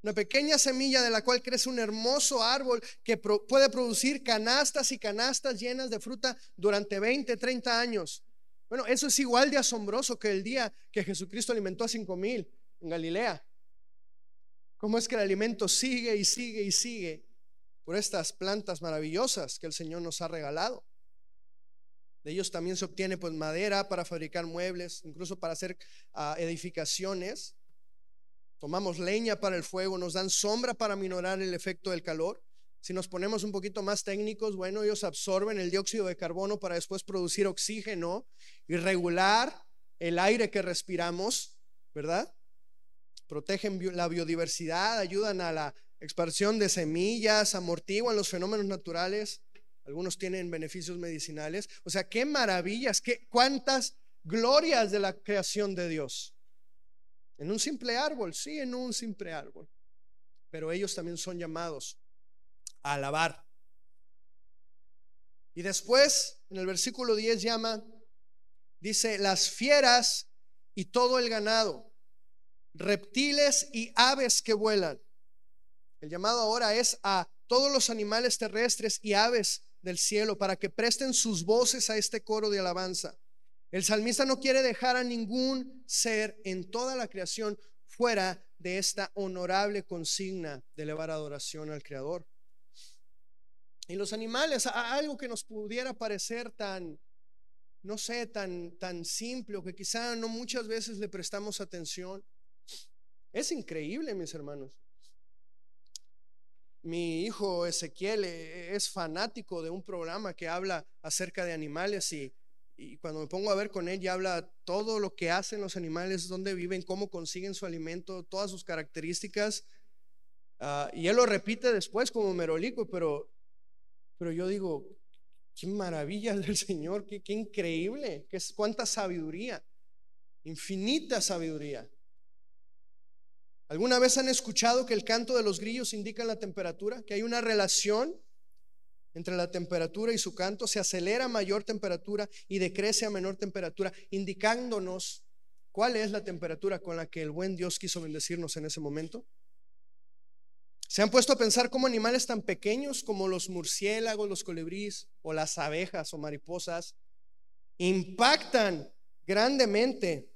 Una pequeña semilla de la cual crece un hermoso árbol que puede producir canastas y canastas llenas de fruta durante 20, 30 años. Bueno, eso es igual de asombroso que el día que Jesucristo alimentó a cinco mil en Galilea. ¿Cómo es que el alimento sigue y sigue y sigue por estas plantas maravillosas que el Señor nos ha regalado? De ellos también se obtiene pues madera para fabricar muebles, incluso para hacer ah, edificaciones. Tomamos leña para el fuego, nos dan sombra para minorar el efecto del calor. Si nos ponemos un poquito más técnicos, bueno, ellos absorben el dióxido de carbono para después producir oxígeno y regular el aire que respiramos, ¿verdad? Protegen la biodiversidad, ayudan a la expansión de semillas, amortiguan los fenómenos naturales. Algunos tienen beneficios medicinales. O sea, qué maravillas, qué cuántas glorias de la creación de Dios. En un simple árbol, sí, en un simple árbol. Pero ellos también son llamados alabar. Y después, en el versículo 10 llama, dice, las fieras y todo el ganado, reptiles y aves que vuelan. El llamado ahora es a todos los animales terrestres y aves del cielo para que presten sus voces a este coro de alabanza. El salmista no quiere dejar a ningún ser en toda la creación fuera de esta honorable consigna de elevar adoración al Creador. Y los animales, algo que nos pudiera parecer tan, no sé, tan, tan simple o que quizá no muchas veces le prestamos atención. Es increíble, mis hermanos. Mi hijo Ezequiel eh, es fanático de un programa que habla acerca de animales y, y cuando me pongo a ver con él ya habla todo lo que hacen los animales, dónde viven, cómo consiguen su alimento, todas sus características. Ah, y él lo repite después como merolico, pero pero yo digo, qué maravilla del Señor, qué, qué increíble, qué, cuánta sabiduría, infinita sabiduría. ¿Alguna vez han escuchado que el canto de los grillos indica la temperatura? Que hay una relación entre la temperatura y su canto, se acelera a mayor temperatura y decrece a menor temperatura, indicándonos cuál es la temperatura con la que el buen Dios quiso bendecirnos en ese momento. ¿Se han puesto a pensar cómo animales tan pequeños como los murciélagos, los colibríes o las abejas o mariposas impactan grandemente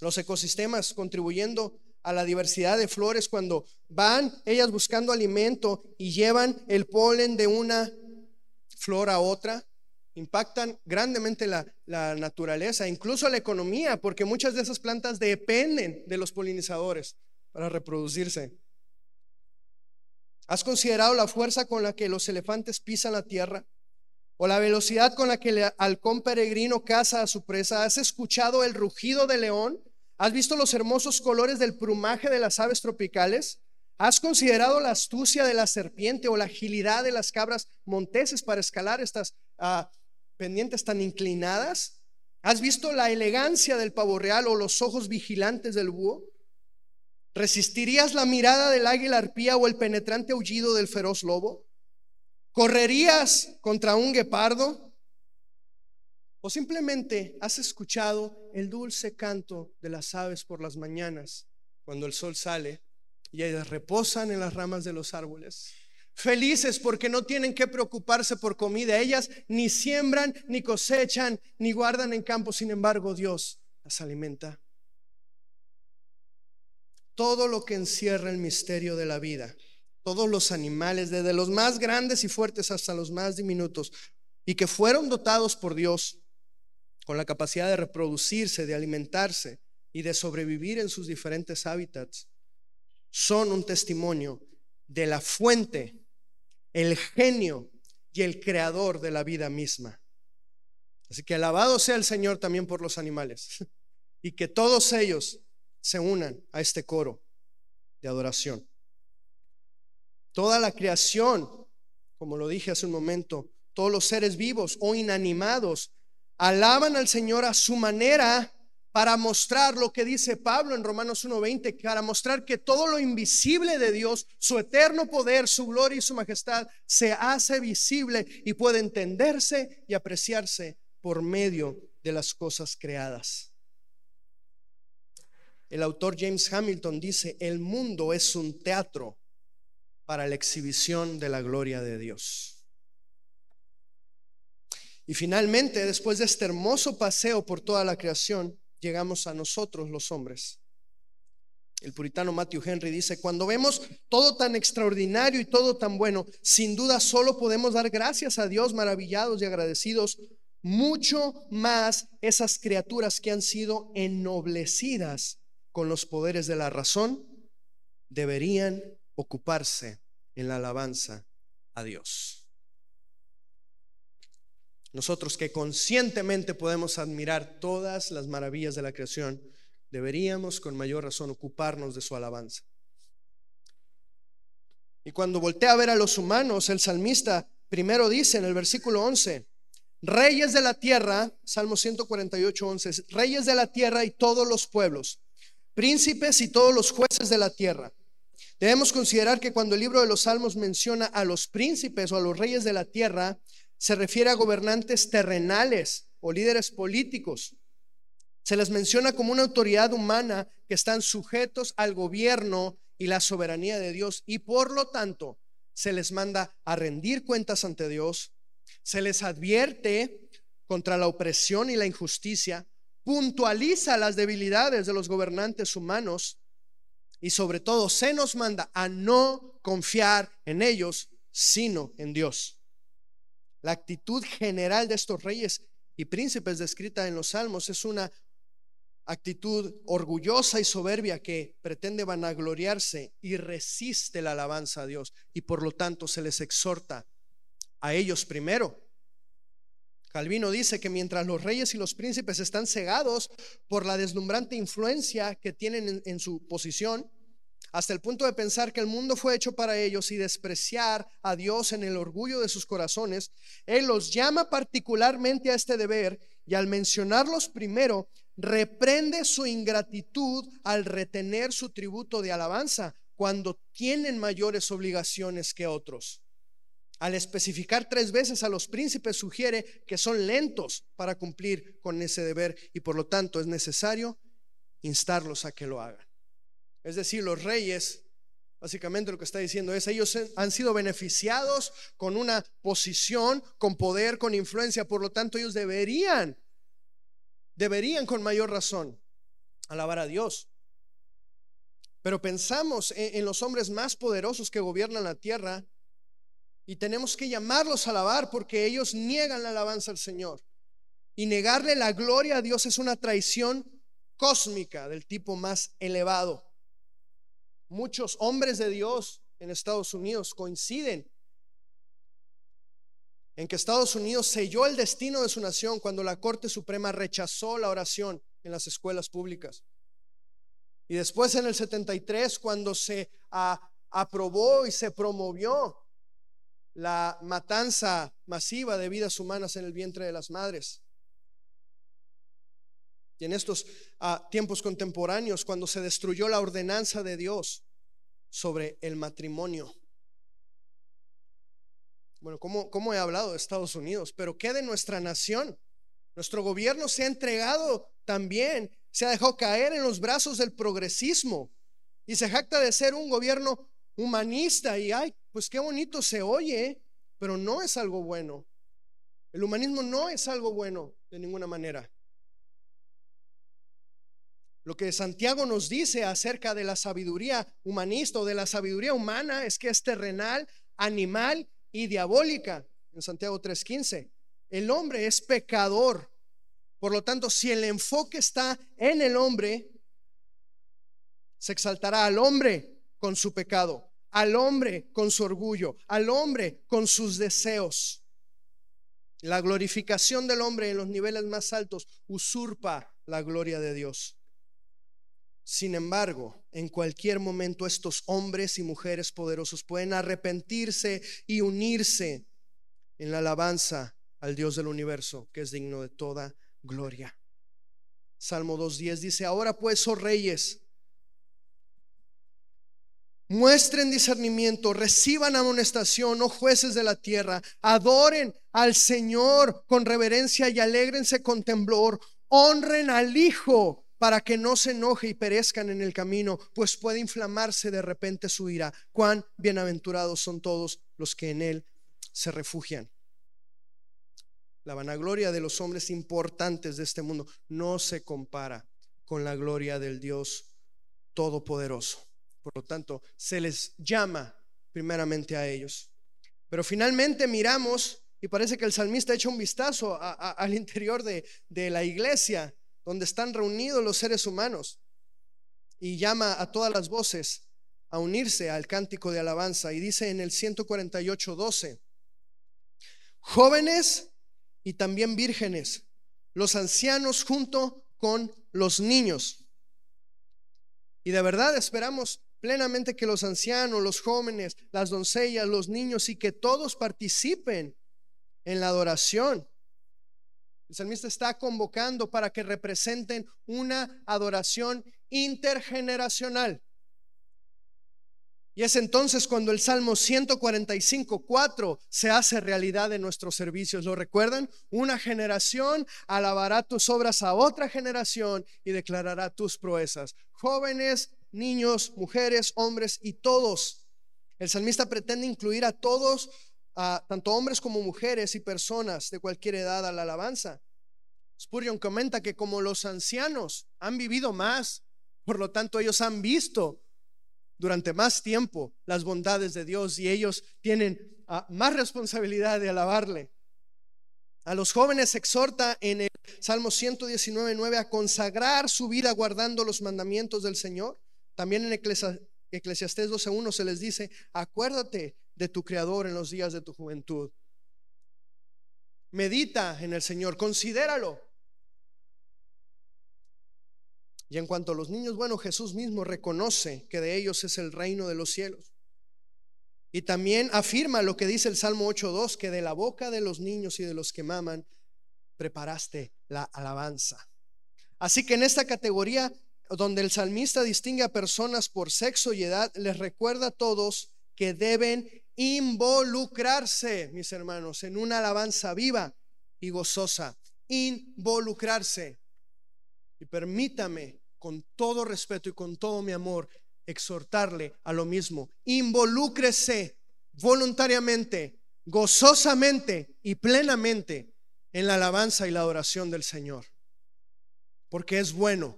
los ecosistemas, contribuyendo a la diversidad de flores cuando van ellas buscando alimento y llevan el polen de una flor a otra? Impactan grandemente la, la naturaleza, incluso la economía, porque muchas de esas plantas dependen de los polinizadores para reproducirse. ¿Has considerado la fuerza con la que los elefantes pisan la tierra? ¿O la velocidad con la que el halcón peregrino caza a su presa? ¿Has escuchado el rugido del león? ¿Has visto los hermosos colores del plumaje de las aves tropicales? ¿Has considerado la astucia de la serpiente o la agilidad de las cabras monteses para escalar estas ah, pendientes tan inclinadas? ¿Has visto la elegancia del pavo real o los ojos vigilantes del búho? ¿Resistirías la mirada del águila arpía o el penetrante aullido del feroz lobo? ¿Correrías contra un guepardo? ¿O simplemente has escuchado el dulce canto de las aves por las mañanas cuando el sol sale y ellas reposan en las ramas de los árboles? Felices porque no tienen que preocuparse por comida. Ellas ni siembran, ni cosechan, ni guardan en campo. Sin embargo, Dios las alimenta todo lo que encierra el misterio de la vida, todos los animales, desde los más grandes y fuertes hasta los más diminutos, y que fueron dotados por Dios con la capacidad de reproducirse, de alimentarse y de sobrevivir en sus diferentes hábitats, son un testimonio de la fuente, el genio y el creador de la vida misma. Así que alabado sea el Señor también por los animales (laughs) y que todos ellos se unan a este coro de adoración. Toda la creación, como lo dije hace un momento, todos los seres vivos o inanimados, alaban al Señor a su manera para mostrar lo que dice Pablo en Romanos 1:20, para mostrar que todo lo invisible de Dios, su eterno poder, su gloria y su majestad, se hace visible y puede entenderse y apreciarse por medio de las cosas creadas. El autor James Hamilton dice, el mundo es un teatro para la exhibición de la gloria de Dios. Y finalmente, después de este hermoso paseo por toda la creación, llegamos a nosotros los hombres. El puritano Matthew Henry dice, cuando vemos todo tan extraordinario y todo tan bueno, sin duda solo podemos dar gracias a Dios maravillados y agradecidos, mucho más esas criaturas que han sido ennoblecidas con los poderes de la razón, deberían ocuparse en la alabanza a Dios. Nosotros que conscientemente podemos admirar todas las maravillas de la creación, deberíamos con mayor razón ocuparnos de su alabanza. Y cuando voltea a ver a los humanos, el salmista primero dice en el versículo 11, reyes de la tierra, Salmo 148, 11, reyes de la tierra y todos los pueblos, príncipes y todos los jueces de la tierra. Debemos considerar que cuando el libro de los Salmos menciona a los príncipes o a los reyes de la tierra, se refiere a gobernantes terrenales o líderes políticos. Se les menciona como una autoridad humana que están sujetos al gobierno y la soberanía de Dios y por lo tanto se les manda a rendir cuentas ante Dios, se les advierte contra la opresión y la injusticia, puntualiza las debilidades de los gobernantes humanos y sobre todo se nos manda a no confiar en ellos, sino en Dios. La actitud general de estos reyes y príncipes descrita en los salmos es una actitud orgullosa y soberbia que pretende vanagloriarse y resiste la alabanza a Dios y por lo tanto se les exhorta a ellos primero. Calvino dice que mientras los reyes y los príncipes están cegados por la deslumbrante influencia que tienen en, en su posición, hasta el punto de pensar que el mundo fue hecho para ellos y despreciar a Dios en el orgullo de sus corazones, Él los llama particularmente a este deber y al mencionarlos primero, reprende su ingratitud al retener su tributo de alabanza cuando tienen mayores obligaciones que otros. Al especificar tres veces a los príncipes sugiere que son lentos para cumplir con ese deber y por lo tanto es necesario instarlos a que lo hagan. Es decir, los reyes, básicamente lo que está diciendo es, ellos han sido beneficiados con una posición, con poder, con influencia, por lo tanto ellos deberían, deberían con mayor razón alabar a Dios. Pero pensamos en, los hombres más poderosos que gobiernan la tierra y tenemos que llamarlos a alabar porque ellos niegan la alabanza al Señor. Y negarle la gloria a Dios es una traición cósmica del tipo más elevado. Muchos hombres de Dios en Estados Unidos coinciden en que Estados Unidos selló el destino de su nación cuando la Corte Suprema rechazó la oración en las escuelas públicas. Y después en el 73, cuando se aprobó y se promovió la matanza masiva de vidas humanas en el vientre de las madres. Y en estos ah, tiempos contemporáneos, cuando se destruyó la ordenanza de Dios sobre el matrimonio. Bueno, ¿cómo, he hablado de Estados Unidos? Pero ¿qué de nuestra nación? Nuestro gobierno se ha entregado también, se ha dejado caer en los brazos del progresismo y se jacta de ser un gobierno humanista y ay, pues qué bonito se oye, pero no es algo bueno. El humanismo no es algo bueno de ninguna manera. Lo que Santiago nos dice acerca de la sabiduría humanista o de la sabiduría humana es que es terrenal, animal y diabólica. En Santiago 3:15. El hombre es pecador. Por lo tanto, si el enfoque está en el hombre, se exaltará al hombre con su pecado, al hombre con su orgullo, al hombre con sus deseos. La glorificación del hombre en los niveles más altos usurpa la gloria de Dios. Sin embargo, en cualquier momento estos hombres y mujeres poderosos pueden arrepentirse y unirse en la alabanza al Dios del universo, que es digno de toda gloria. Salmo 2.10 dice, ahora pues, oh reyes, muestren discernimiento, reciban amonestación, oh jueces de la tierra, adoren al Señor con reverencia y alégrense con temblor, honren al Hijo para que no se enoje y perezcan en el camino, pues puede inflamarse de repente su ira. Cuán bienaventurados son todos los que en Él se refugian. La vanagloria de los hombres importantes de este mundo no se compara con la gloria del Dios Todopoderoso. Por lo tanto, se les llama primeramente a ellos. Pero finalmente miramos, y parece que el salmista ha hecho un vistazo al interior de, de la iglesia, donde están reunidos los seres humanos, y llama a todas las voces a unirse al cántico de alabanza. Y dice en el 148, 12, jóvenes y también vírgenes, los ancianos junto con los niños. Y de verdad esperamos plenamente que los ancianos, los jóvenes, las doncellas, los niños y que todos participen en la adoración. El salmista está convocando para que representen una adoración intergeneracional. Y es entonces cuando el Salmo 145, 4 se hace realidad en nuestros servicios. ¿Lo recuerdan? Una generación alabará tus obras a otra generación y declarará tus proezas. Jóvenes, niños, mujeres, hombres y todos. El salmista pretende incluir a todos, a tanto hombres como mujeres y personas de cualquier edad a la alabanza. Spurgeon comenta que como los ancianos han vivido más, por lo tanto ellos han visto durante más tiempo las bondades de Dios y ellos tienen ah, más responsabilidad de alabarle. A los jóvenes exhorta en el Salmo 119, 9 a consagrar su vida guardando los mandamientos del Señor. También en Eclesiastés 12.1 se les dice, acuérdate de tu Creador en los días de tu juventud. Medita en el Señor, considéralo. Y en cuanto a los niños, bueno, Jesús mismo reconoce que de ellos es el reino de los cielos. Y también afirma lo que dice el Salmo 8.2, que de la boca de los niños y de los que maman, preparaste la alabanza. Así que en esta categoría donde el salmista distingue a personas por sexo y edad, les recuerda a todos que deben involucrarse, mis hermanos, en una alabanza viva y gozosa. Involucrarse. Y permítame, con todo respeto y con todo mi amor, exhortarle a lo mismo. Involúcrese voluntariamente, gozosamente y plenamente en la alabanza y la adoración del Señor. Porque es bueno,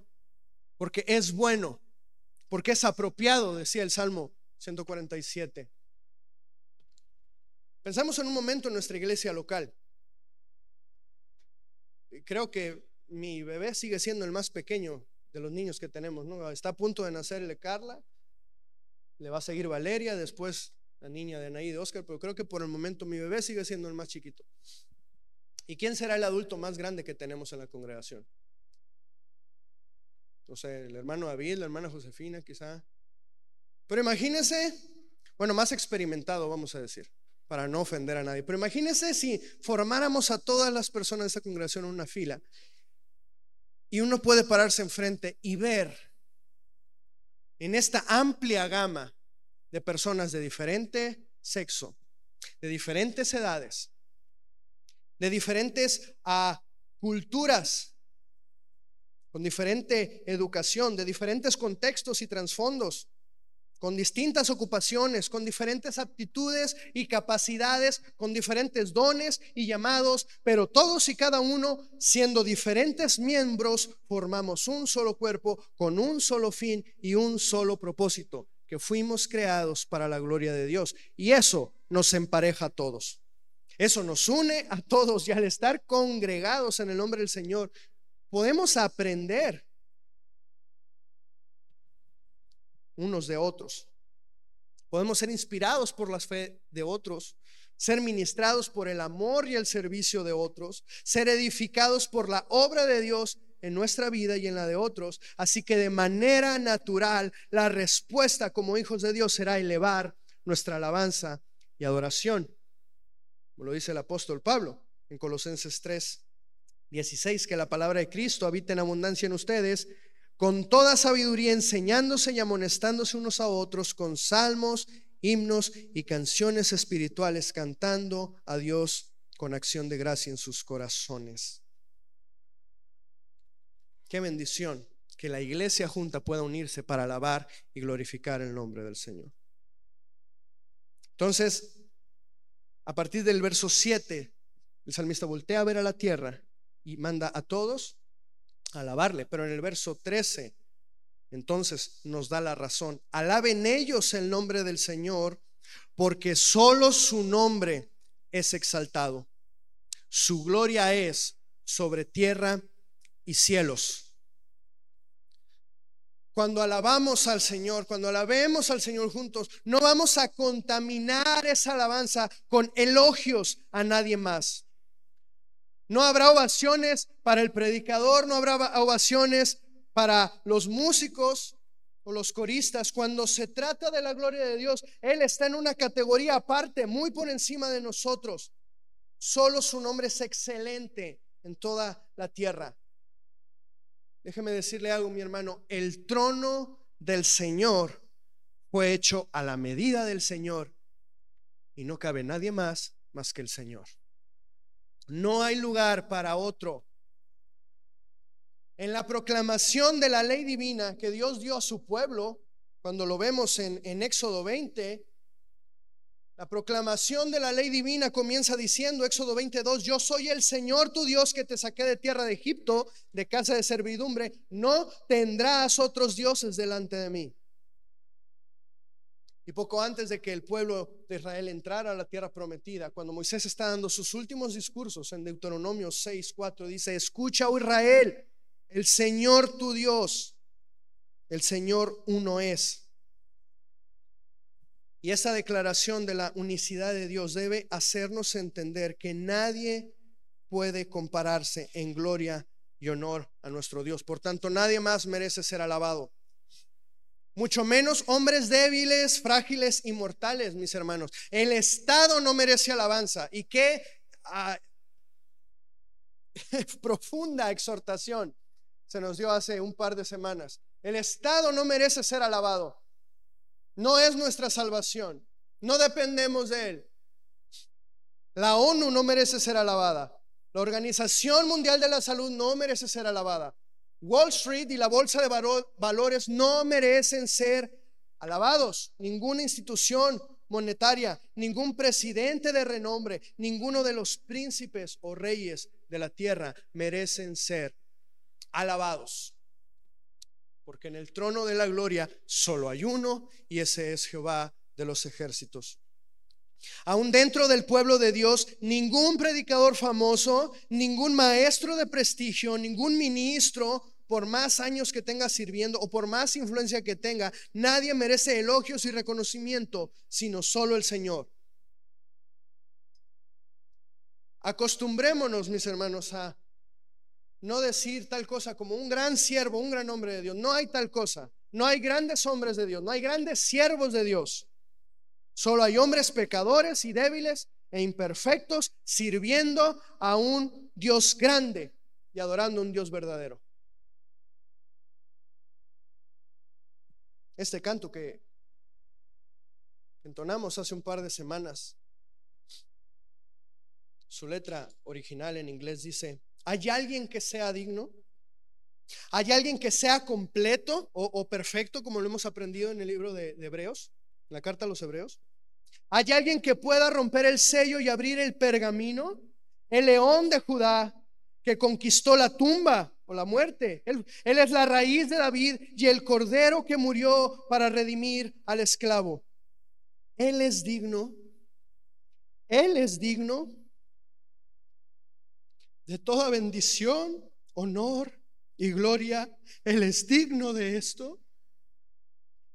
porque es bueno, porque es apropiado, decía el Salmo 147. Pensamos en un momento en nuestra iglesia local. Creo que mi bebé sigue siendo el más pequeño de los niños que tenemos, ¿no? Está a punto de nacerle Carla, le va a seguir Valeria, después la niña de Anaí de Oscar, pero creo que por el momento mi bebé sigue siendo el más chiquito. ¿Y quién será el adulto más grande que tenemos en la congregación? No sé, el hermano David, la hermana Josefina, quizá. Pero imagínense, bueno, más experimentado, vamos a decir, para no ofender a nadie. Pero imagínense si formáramos a todas las personas de esta congregación en una fila y uno puede pararse enfrente y ver en esta amplia gama de personas de diferente sexo, de diferentes edades, de diferentes ah, culturas, con diferente educación, de diferentes contextos y trasfondos, con distintas ocupaciones, con diferentes aptitudes y capacidades, con diferentes dones y llamados, pero todos y cada uno, siendo diferentes miembros, formamos un solo cuerpo con un solo fin y un solo propósito, que fuimos creados para la gloria de Dios. Y eso nos empareja a todos. Eso nos une a todos y al estar congregados en el nombre del Señor, podemos aprender unos de otros. Podemos ser inspirados por la fe de otros, ser ministrados por el amor y el servicio de otros, ser edificados por la obra de Dios en nuestra vida y en la de otros. Así que de manera natural la respuesta como hijos de Dios será elevar nuestra alabanza y adoración. como lo dice el apóstol Pablo en Colosenses 3, 16, que la palabra de Cristo habita en abundancia en ustedes, con toda sabiduría enseñándose y amonestándose unos a otros con salmos, himnos y canciones espirituales, cantando a Dios con acción de gracia en sus corazones. Qué bendición que la iglesia junta pueda unirse para alabar y glorificar el nombre del Señor. Entonces, a partir del verso 7, el salmista voltea a ver a la tierra y manda a todos alabarle. Pero en el verso 13, entonces nos da la razón. Alaben ellos el nombre del Señor, porque solo su nombre es exaltado. Su gloria es sobre tierra y cielos. Cuando alabamos al Señor, cuando alabemos al Señor juntos, no vamos a contaminar esa alabanza con elogios a nadie más. No habrá ovaciones para el predicador, no habrá ovaciones para los músicos o los coristas. Cuando se trata de la gloria de Dios, Él está en una categoría aparte, muy por encima de nosotros. Solo su nombre es excelente en toda la tierra. Déjeme decirle algo, mi hermano. El trono del Señor fue hecho a la medida del Señor y no cabe nadie más más que el Señor. No hay lugar para otro. En la proclamación de la ley divina que Dios dio a su pueblo, cuando lo vemos en, en Éxodo 20, la proclamación de la ley divina comienza diciendo, Éxodo 22, yo soy el Señor tu Dios que te saqué de tierra de Egipto, de casa de servidumbre, no tendrás otros dioses delante de mí. Y poco antes de que el pueblo de Israel entrara a la tierra prometida, cuando Moisés está dando sus últimos discursos en Deuteronomio 6, 4, dice, escucha, oh Israel, el Señor tu Dios, el Señor uno es. Y esa declaración de la unicidad de Dios debe hacernos entender que nadie puede compararse en gloria y honor a nuestro Dios. Por tanto, nadie más merece ser alabado mucho menos hombres débiles, frágiles y mortales, mis hermanos. El Estado no merece alabanza. Y qué ah, (laughs) profunda exhortación se nos dio hace un par de semanas. El Estado no merece ser alabado. No es nuestra salvación. No dependemos de él. La ONU no merece ser alabada. La Organización Mundial de la Salud no merece ser alabada. Wall Street y la bolsa de valores no merecen ser alabados. Ninguna institución monetaria, ningún presidente de renombre, ninguno de los príncipes o reyes de la tierra merecen ser alabados. Porque en el trono de la gloria solo hay uno y ese es Jehová de los ejércitos. Aún dentro del pueblo de Dios, ningún predicador famoso, ningún maestro de prestigio, ningún ministro, por más años que tenga sirviendo o por más influencia que tenga, nadie merece elogios y reconocimiento, sino solo el Señor. Acostumbrémonos, mis hermanos, a no decir tal cosa como un gran siervo, un gran hombre de Dios. No hay tal cosa. No hay grandes hombres de Dios, no hay grandes siervos de Dios. Solo hay hombres pecadores y débiles e imperfectos sirviendo a un Dios grande y adorando a un Dios verdadero. Este canto que entonamos hace un par de semanas, su letra original en inglés dice, ¿hay alguien que sea digno? ¿Hay alguien que sea completo o, perfecto como lo hemos aprendido en el libro de, Hebreos, en la carta a los Hebreos? ¿Hay alguien que pueda romper el sello y abrir el pergamino? El león de Judá que conquistó la tumba o la muerte. Él, es la raíz de David y el cordero que murió para redimir al esclavo. Él es digno. Él es digno de toda bendición, honor y gloria. Él es digno de esto.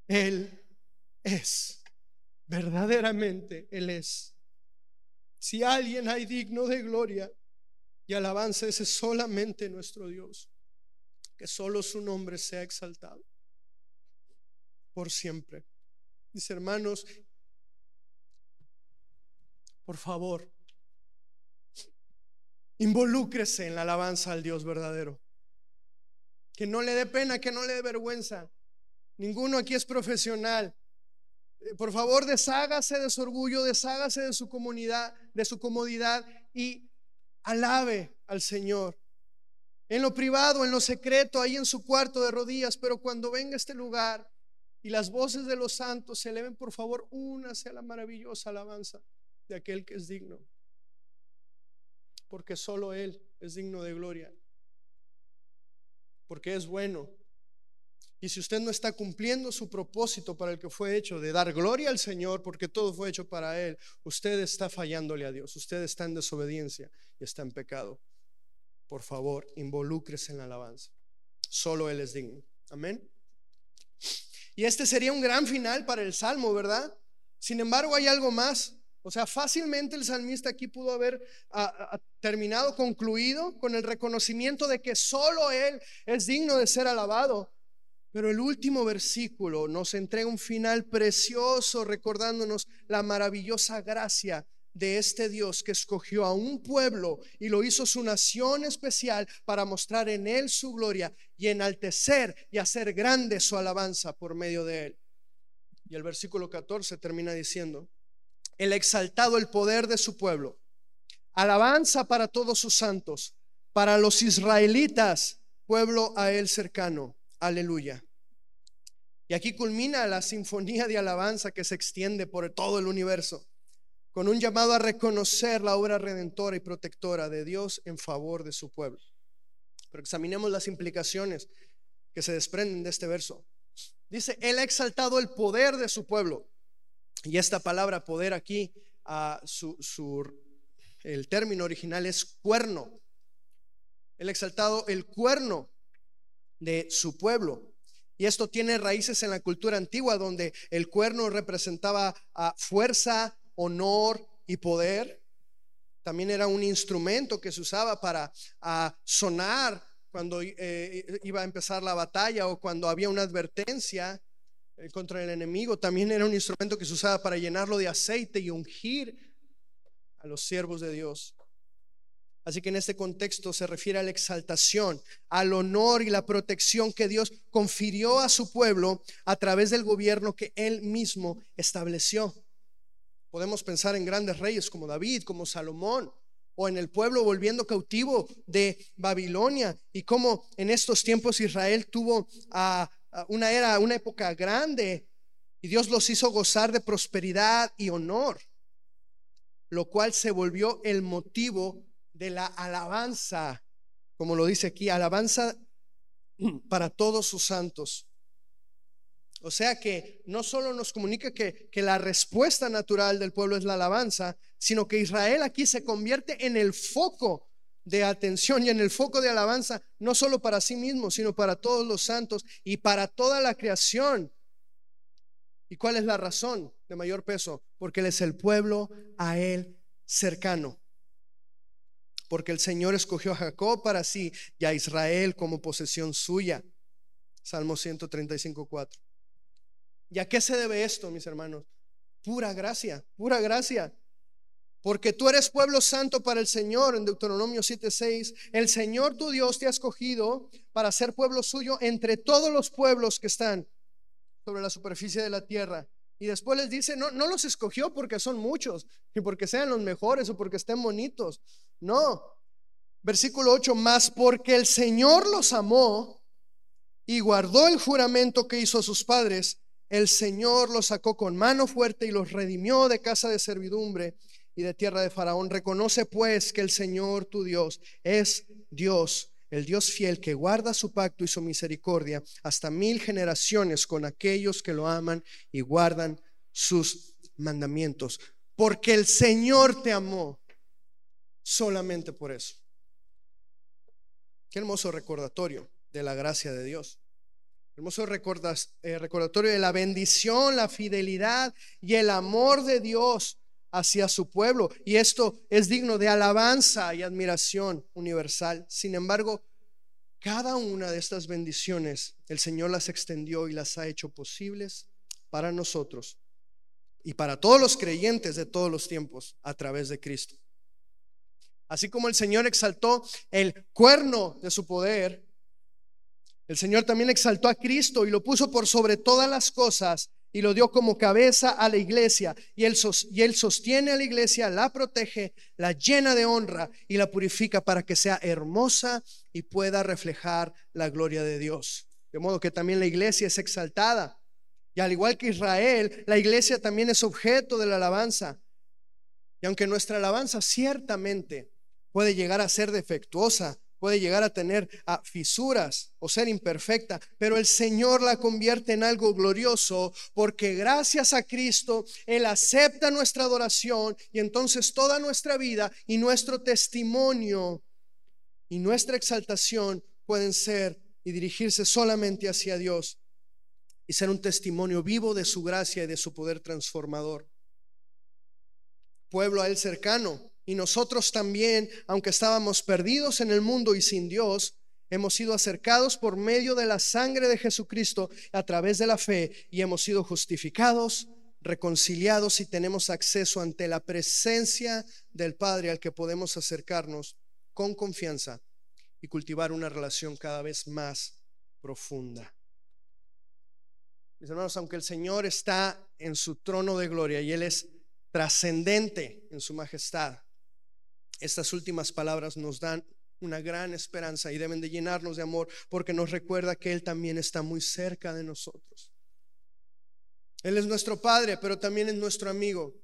Él es. Verdaderamente Él es. Si alguien hay digno de gloria, y alabanza ese solamente nuestro Dios. Que solo su nombre sea exaltado por siempre. Mis hermanos, por favor, Involúcrese en la alabanza al Dios verdadero. Que no le dé pena, que no le dé vergüenza. Ninguno aquí es profesional. Por favor, deshágase de su orgullo, deshágase de su comunidad, de su comodidad y alabe al Señor. En lo privado, en lo secreto, ahí en su cuarto de rodillas, pero cuando venga a este lugar y las voces de los santos se eleven, por favor, únase a la maravillosa alabanza de aquel que es digno. Porque solo Él es digno de gloria. Porque es bueno. Y si usted no está cumpliendo su propósito para el que fue hecho, de dar gloria al Señor, porque todo fue hecho para Él, usted está fallándole a Dios, usted está en desobediencia y está en pecado. Por favor, involúcrese en la alabanza. Solo Él es digno. Amén. Y este sería un gran final para el Salmo, ¿verdad? Sin embargo, hay algo más. O sea, fácilmente el salmista aquí pudo haber terminado, concluido con el reconocimiento de que solo Él es digno de ser alabado. Pero el último versículo nos entrega un final precioso recordándonos la maravillosa gracia de este Dios que escogió a un pueblo y lo hizo su nación especial para mostrar en él su gloria y enaltecer y hacer grande su alabanza por medio de él. Y el versículo 14 termina diciendo, el exaltado el poder de su pueblo, alabanza para todos sus santos, para los israelitas, pueblo a él cercano. Aleluya. Y aquí culmina la sinfonía de alabanza que se extiende por todo el universo, con un llamado a reconocer la obra redentora y protectora de Dios en favor de su pueblo. Pero examinemos las implicaciones que se desprenden de este verso. Dice, Él ha exaltado el poder de su pueblo. Y esta palabra poder aquí, a su, el término original es cuerno. Él ha exaltado el cuerno de su pueblo. Y esto tiene raíces en la cultura antigua, donde el cuerno representaba a fuerza, honor y poder. También era un instrumento que se usaba para sonar cuando eh, iba a empezar la batalla o cuando había una advertencia eh, contra el enemigo. También era un instrumento que se usaba para llenarlo de aceite y ungir a los siervos de Dios. Así que en este contexto se refiere a la exaltación, al honor y la protección que Dios confirió a su pueblo a través del gobierno que él mismo estableció. Podemos pensar en grandes reyes como David, como Salomón, o en el pueblo volviendo cautivo de Babilonia, y como en estos tiempos Israel tuvo una era, una época grande, y Dios los hizo gozar de prosperidad y honor, lo cual se volvió el motivo de la alabanza, como lo dice aquí, alabanza (clears throat) para todos sus santos. O sea que no solo nos comunica que, que, la respuesta natural del pueblo es la alabanza, sino que Israel aquí se convierte en el foco de atención y en el foco de alabanza, no solo para sí mismo, sino para todos los santos y para toda la creación. ¿Y cuál es la razón de mayor peso? Porque Él es el pueblo a Él cercano porque el Señor escogió a Jacob para sí y a Israel como posesión suya. Salmo 135, 4. ¿Y a qué se debe esto, mis hermanos? Pura gracia, pura gracia. Porque tú eres pueblo santo para el Señor en Deuteronomio 7:6. El Señor tu Dios te ha escogido para ser pueblo suyo entre todos los pueblos que están sobre la superficie de la tierra. Y después les dice, no, no los escogió porque son muchos, ni porque sean los mejores o porque estén bonitos. No. Versículo 8, más porque el Señor los amó y guardó el juramento que hizo a sus padres, el Señor los sacó con mano fuerte y los redimió de casa de servidumbre y de tierra de Faraón. Reconoce pues que el Señor tu Dios es Dios, el Dios fiel que guarda su pacto y su misericordia hasta mil generaciones con aquellos que lo aman y guardan sus mandamientos. Porque el Señor te amó solamente por eso. Qué hermoso recordatorio de la gracia de Dios. Hermoso eh, recordatorio de la bendición, la fidelidad y el amor de Dios hacia su pueblo. Y esto es digno de alabanza y admiración universal. Sin embargo, cada una de estas bendiciones el Señor las extendió y las ha hecho posibles para nosotros y para todos los creyentes de todos los tiempos a través de Cristo. Así como el Señor exaltó el cuerno de su poder, el Señor también exaltó a Cristo y lo puso por sobre todas las cosas y lo dio como cabeza a la iglesia. Y él, y él sostiene a la iglesia, la protege, la llena de honra y la purifica para que sea hermosa y pueda reflejar la gloria de Dios. De modo que también la iglesia es exaltada. Y al igual que Israel, la iglesia también es objeto de la alabanza. Y aunque nuestra alabanza ciertamente puede llegar a ser defectuosa, puede llegar a tener a fisuras o ser imperfecta, pero el Señor la convierte en algo glorioso porque gracias a Cristo Él acepta nuestra adoración y entonces toda nuestra vida y nuestro testimonio y nuestra exaltación pueden ser y dirigirse solamente hacia Dios y ser un testimonio vivo de su gracia y de su poder transformador. Pueblo a Él cercano y nosotros también, aunque estábamos perdidos en el mundo y sin Dios, hemos sido acercados por medio de la sangre de Jesucristo a través de la fe y hemos sido justificados, reconciliados y tenemos acceso ante la presencia del Padre al que podemos acercarnos con confianza y cultivar una relación cada vez más profunda. Mis hermanos, aunque el Señor está en su trono de gloria y Él es trascendente en su majestad, estas últimas palabras nos dan una gran esperanza y deben de llenarnos de amor porque nos recuerda que Él también está muy cerca de nosotros. Él es nuestro Padre, pero también es nuestro amigo.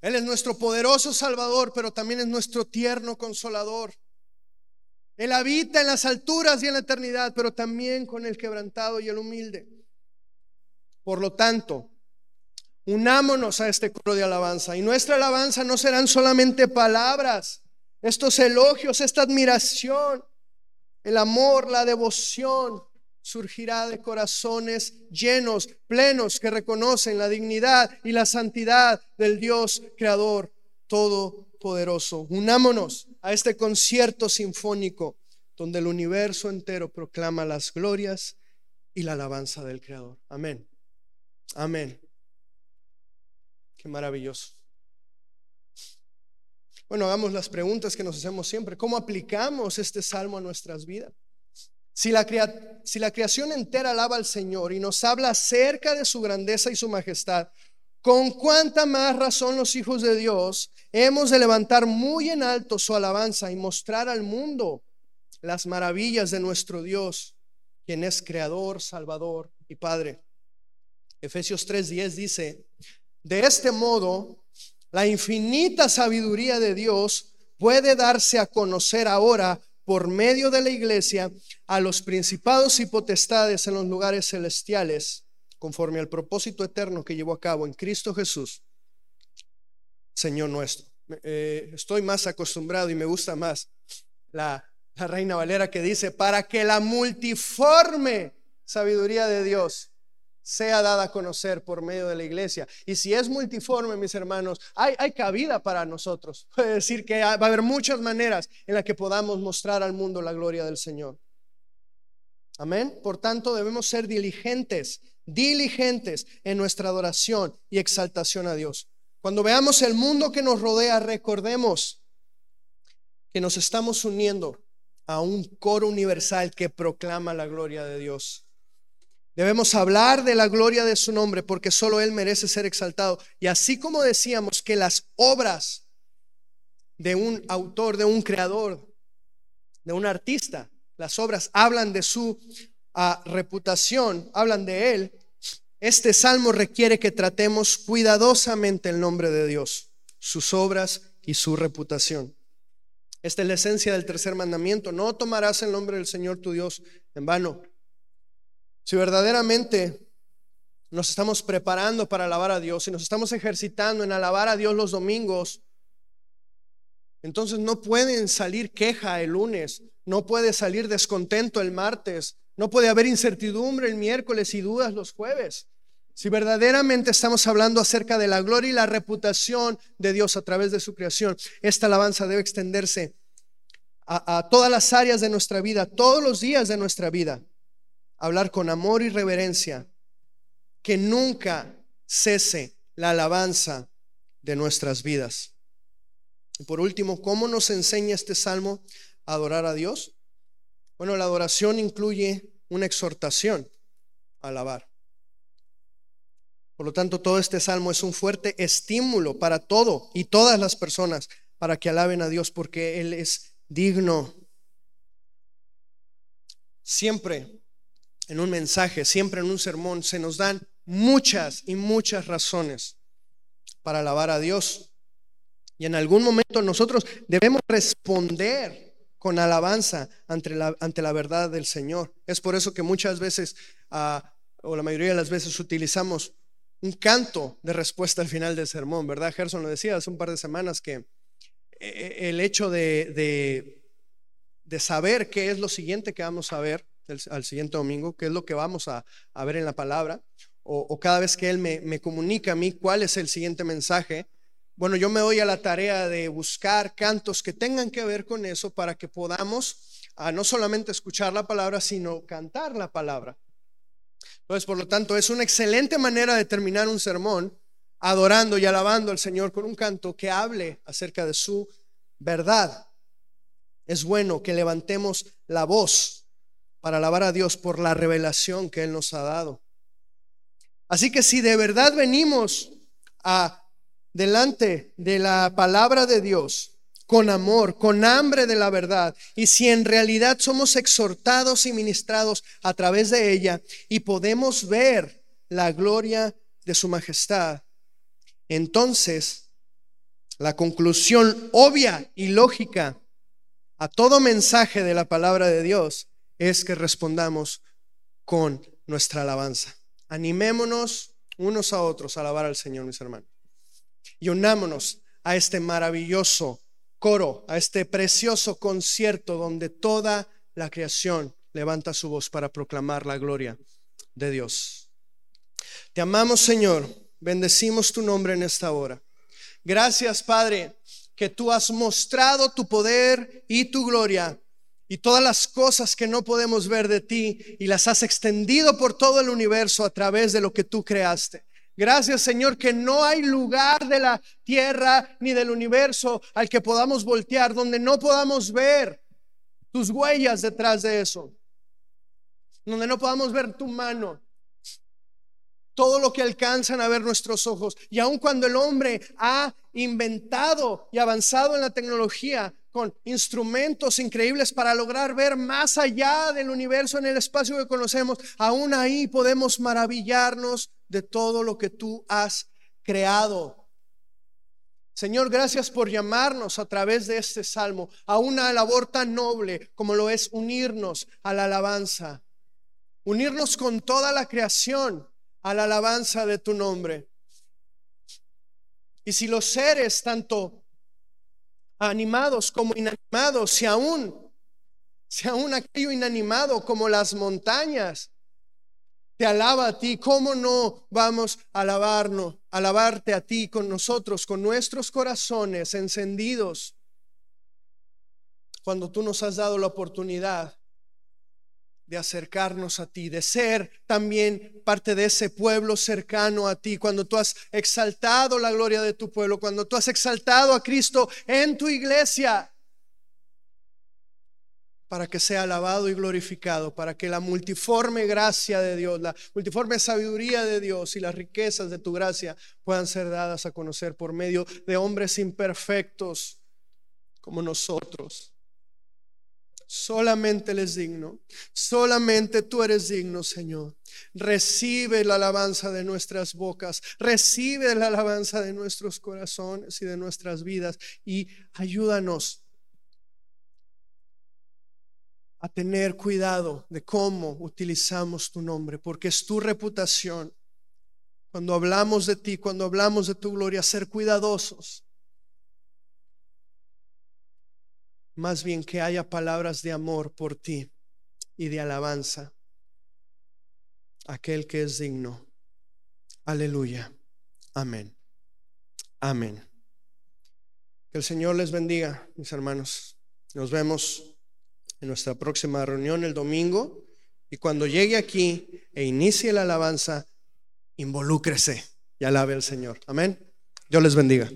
Él es nuestro poderoso Salvador, pero también es nuestro tierno consolador. Él habita en las alturas y en la eternidad, pero también con el quebrantado y el humilde. Por lo tanto, Unámonos a este coro de alabanza. Y nuestra alabanza no serán solamente palabras, estos elogios, esta admiración, el amor, la devoción surgirá de corazones llenos, plenos, que reconocen la dignidad y la santidad del Dios Creador Todopoderoso. Unámonos a este concierto sinfónico donde el universo entero proclama las glorias y la alabanza del Creador. Amén. Amén maravilloso. Bueno, hagamos las preguntas que nos hacemos siempre. ¿Cómo aplicamos este salmo a nuestras vidas? Si la, si la creación entera alaba al Señor y nos habla acerca de su grandeza y su majestad, con cuánta más razón los hijos de Dios hemos de levantar muy en alto su alabanza y mostrar al mundo las maravillas de nuestro Dios, quien es creador, salvador y Padre. Efesios 3:10 dice, de este modo, la infinita sabiduría de Dios puede darse a conocer ahora por medio de la iglesia a los principados y potestades en los lugares celestiales, conforme al propósito eterno que llevó a cabo en Cristo Jesús, Señor nuestro. Eh, estoy más acostumbrado y me gusta más la, la Reina Valera que dice, para que la multiforme sabiduría de Dios sea dada a conocer por medio de la iglesia. Y si es multiforme, mis hermanos, hay, hay cabida para nosotros. (laughs) Puede decir que va a haber muchas maneras en las que podamos mostrar al mundo la gloria del Señor. Amén. Por tanto, debemos ser diligentes, diligentes en nuestra adoración y exaltación a Dios. Cuando veamos el mundo que nos rodea, recordemos que nos estamos uniendo a un coro universal que proclama la gloria de Dios. Debemos hablar de la gloria de su nombre porque solo Él merece ser exaltado. Y así como decíamos que las obras de un autor, de un creador, de un artista, las obras hablan de su ah, reputación, hablan de Él, este salmo requiere que tratemos cuidadosamente el nombre de Dios, sus obras y su reputación. Esta es la esencia del tercer mandamiento. No tomarás el nombre del Señor tu Dios en vano. Si verdaderamente nos estamos preparando para alabar a Dios y nos estamos ejercitando en alabar a Dios los domingos, entonces no pueden salir queja el lunes, no puede salir descontento el martes, no puede haber incertidumbre el miércoles y dudas los jueves. Si verdaderamente estamos hablando acerca de la gloria y la reputación de Dios a través de su creación, esta alabanza debe extenderse a, a todas las áreas de nuestra vida, todos los días de nuestra vida hablar con amor y reverencia, que nunca cese la alabanza de nuestras vidas. Y por último, ¿cómo nos enseña este salmo a adorar a Dios? Bueno, la adoración incluye una exhortación a alabar. Por lo tanto, todo este salmo es un fuerte estímulo para todo y todas las personas para que alaben a Dios porque Él es digno. Siempre en un mensaje, siempre en un sermón, se nos dan muchas y muchas razones para alabar a Dios. Y en algún momento nosotros debemos responder con alabanza ante la, ante la verdad del Señor. Es por eso que muchas veces, ah, o la mayoría de las veces, utilizamos un canto de respuesta al final del sermón, ¿verdad? Gerson lo decía hace un par de semanas que eh, eh, el hecho de, de, saber qué es lo siguiente que vamos a ver al siguiente domingo, qué es lo que vamos a, ver en la palabra, o, cada vez que Él me, me, comunica a mí cuál es el siguiente mensaje, bueno, yo me doy a la tarea de buscar cantos que tengan que ver con eso para que podamos a no solamente escuchar la palabra, sino cantar la palabra. Entonces, por lo tanto, es una excelente manera de terminar un sermón adorando y alabando al Señor con un canto que hable acerca de su verdad. Es bueno que levantemos la voz para alabar a Dios por la revelación que Él nos ha dado. Así que si de verdad venimos a delante de la palabra de Dios, con amor, con hambre de la verdad, y si en realidad somos exhortados y ministrados a través de ella y podemos ver la gloria de su majestad, entonces la conclusión obvia y lógica a todo mensaje de la palabra de Dios es que respondamos con nuestra alabanza. Animémonos unos a otros a alabar al Señor, mis hermanos. Y unámonos a este maravilloso coro, a este precioso concierto donde toda la creación levanta su voz para proclamar la gloria de Dios. Te amamos, Señor. Bendecimos tu nombre en esta hora. Gracias, Padre, que tú has mostrado tu poder y tu gloria y todas las cosas que no podemos ver de ti y las has extendido por todo el universo a través de lo que tú creaste. Gracias Señor que no hay lugar de la tierra ni del universo al que podamos voltear, donde no podamos ver tus huellas detrás de eso, donde no podamos ver tu mano, todo lo que alcanzan a ver nuestros ojos. Y aun cuando el hombre ha inventado y avanzado en la tecnología con instrumentos increíbles para lograr ver más allá del universo en el espacio que conocemos, aún ahí podemos maravillarnos de todo lo que tú has creado. Señor, gracias por llamarnos a través de este salmo a una labor tan noble como lo es unirnos a la alabanza, unirnos con toda la creación a la alabanza de tu nombre. Y si los seres, tanto animados como inanimados, si aún, si aún aquello inanimado como las montañas, te alaba a ti, ¿cómo no vamos a alabarnos, alabarte a ti con nosotros, con nuestros corazones encendidos? Cuando tú nos has dado la oportunidad de acercarnos a ti, de ser también parte de ese pueblo cercano a ti, cuando tú has exaltado la gloria de tu pueblo, cuando tú has exaltado a Cristo en tu iglesia para que sea alabado y glorificado, para que la multiforme gracia de Dios, la multiforme sabiduría de Dios y las riquezas de tu gracia puedan ser dadas a conocer por medio de hombres imperfectos como nosotros. Solamente Él es digno, solamente tú eres digno, Señor. Recibe la alabanza de nuestras bocas, recibe la alabanza de nuestros corazones y de nuestras vidas y ayúdanos a tener cuidado de cómo utilizamos tu nombre, porque es tu reputación. Cuando hablamos de ti, cuando hablamos de tu gloria, ser cuidadosos. Más bien que haya palabras de amor por ti y de alabanza. Aquel que es digno. Aleluya. Amén. Amén. Que el Señor les bendiga, mis hermanos. Nos vemos en nuestra próxima reunión el domingo. Y cuando llegue aquí e inicie la alabanza, involúcrese y alabe al Señor. Amén. Dios les bendiga.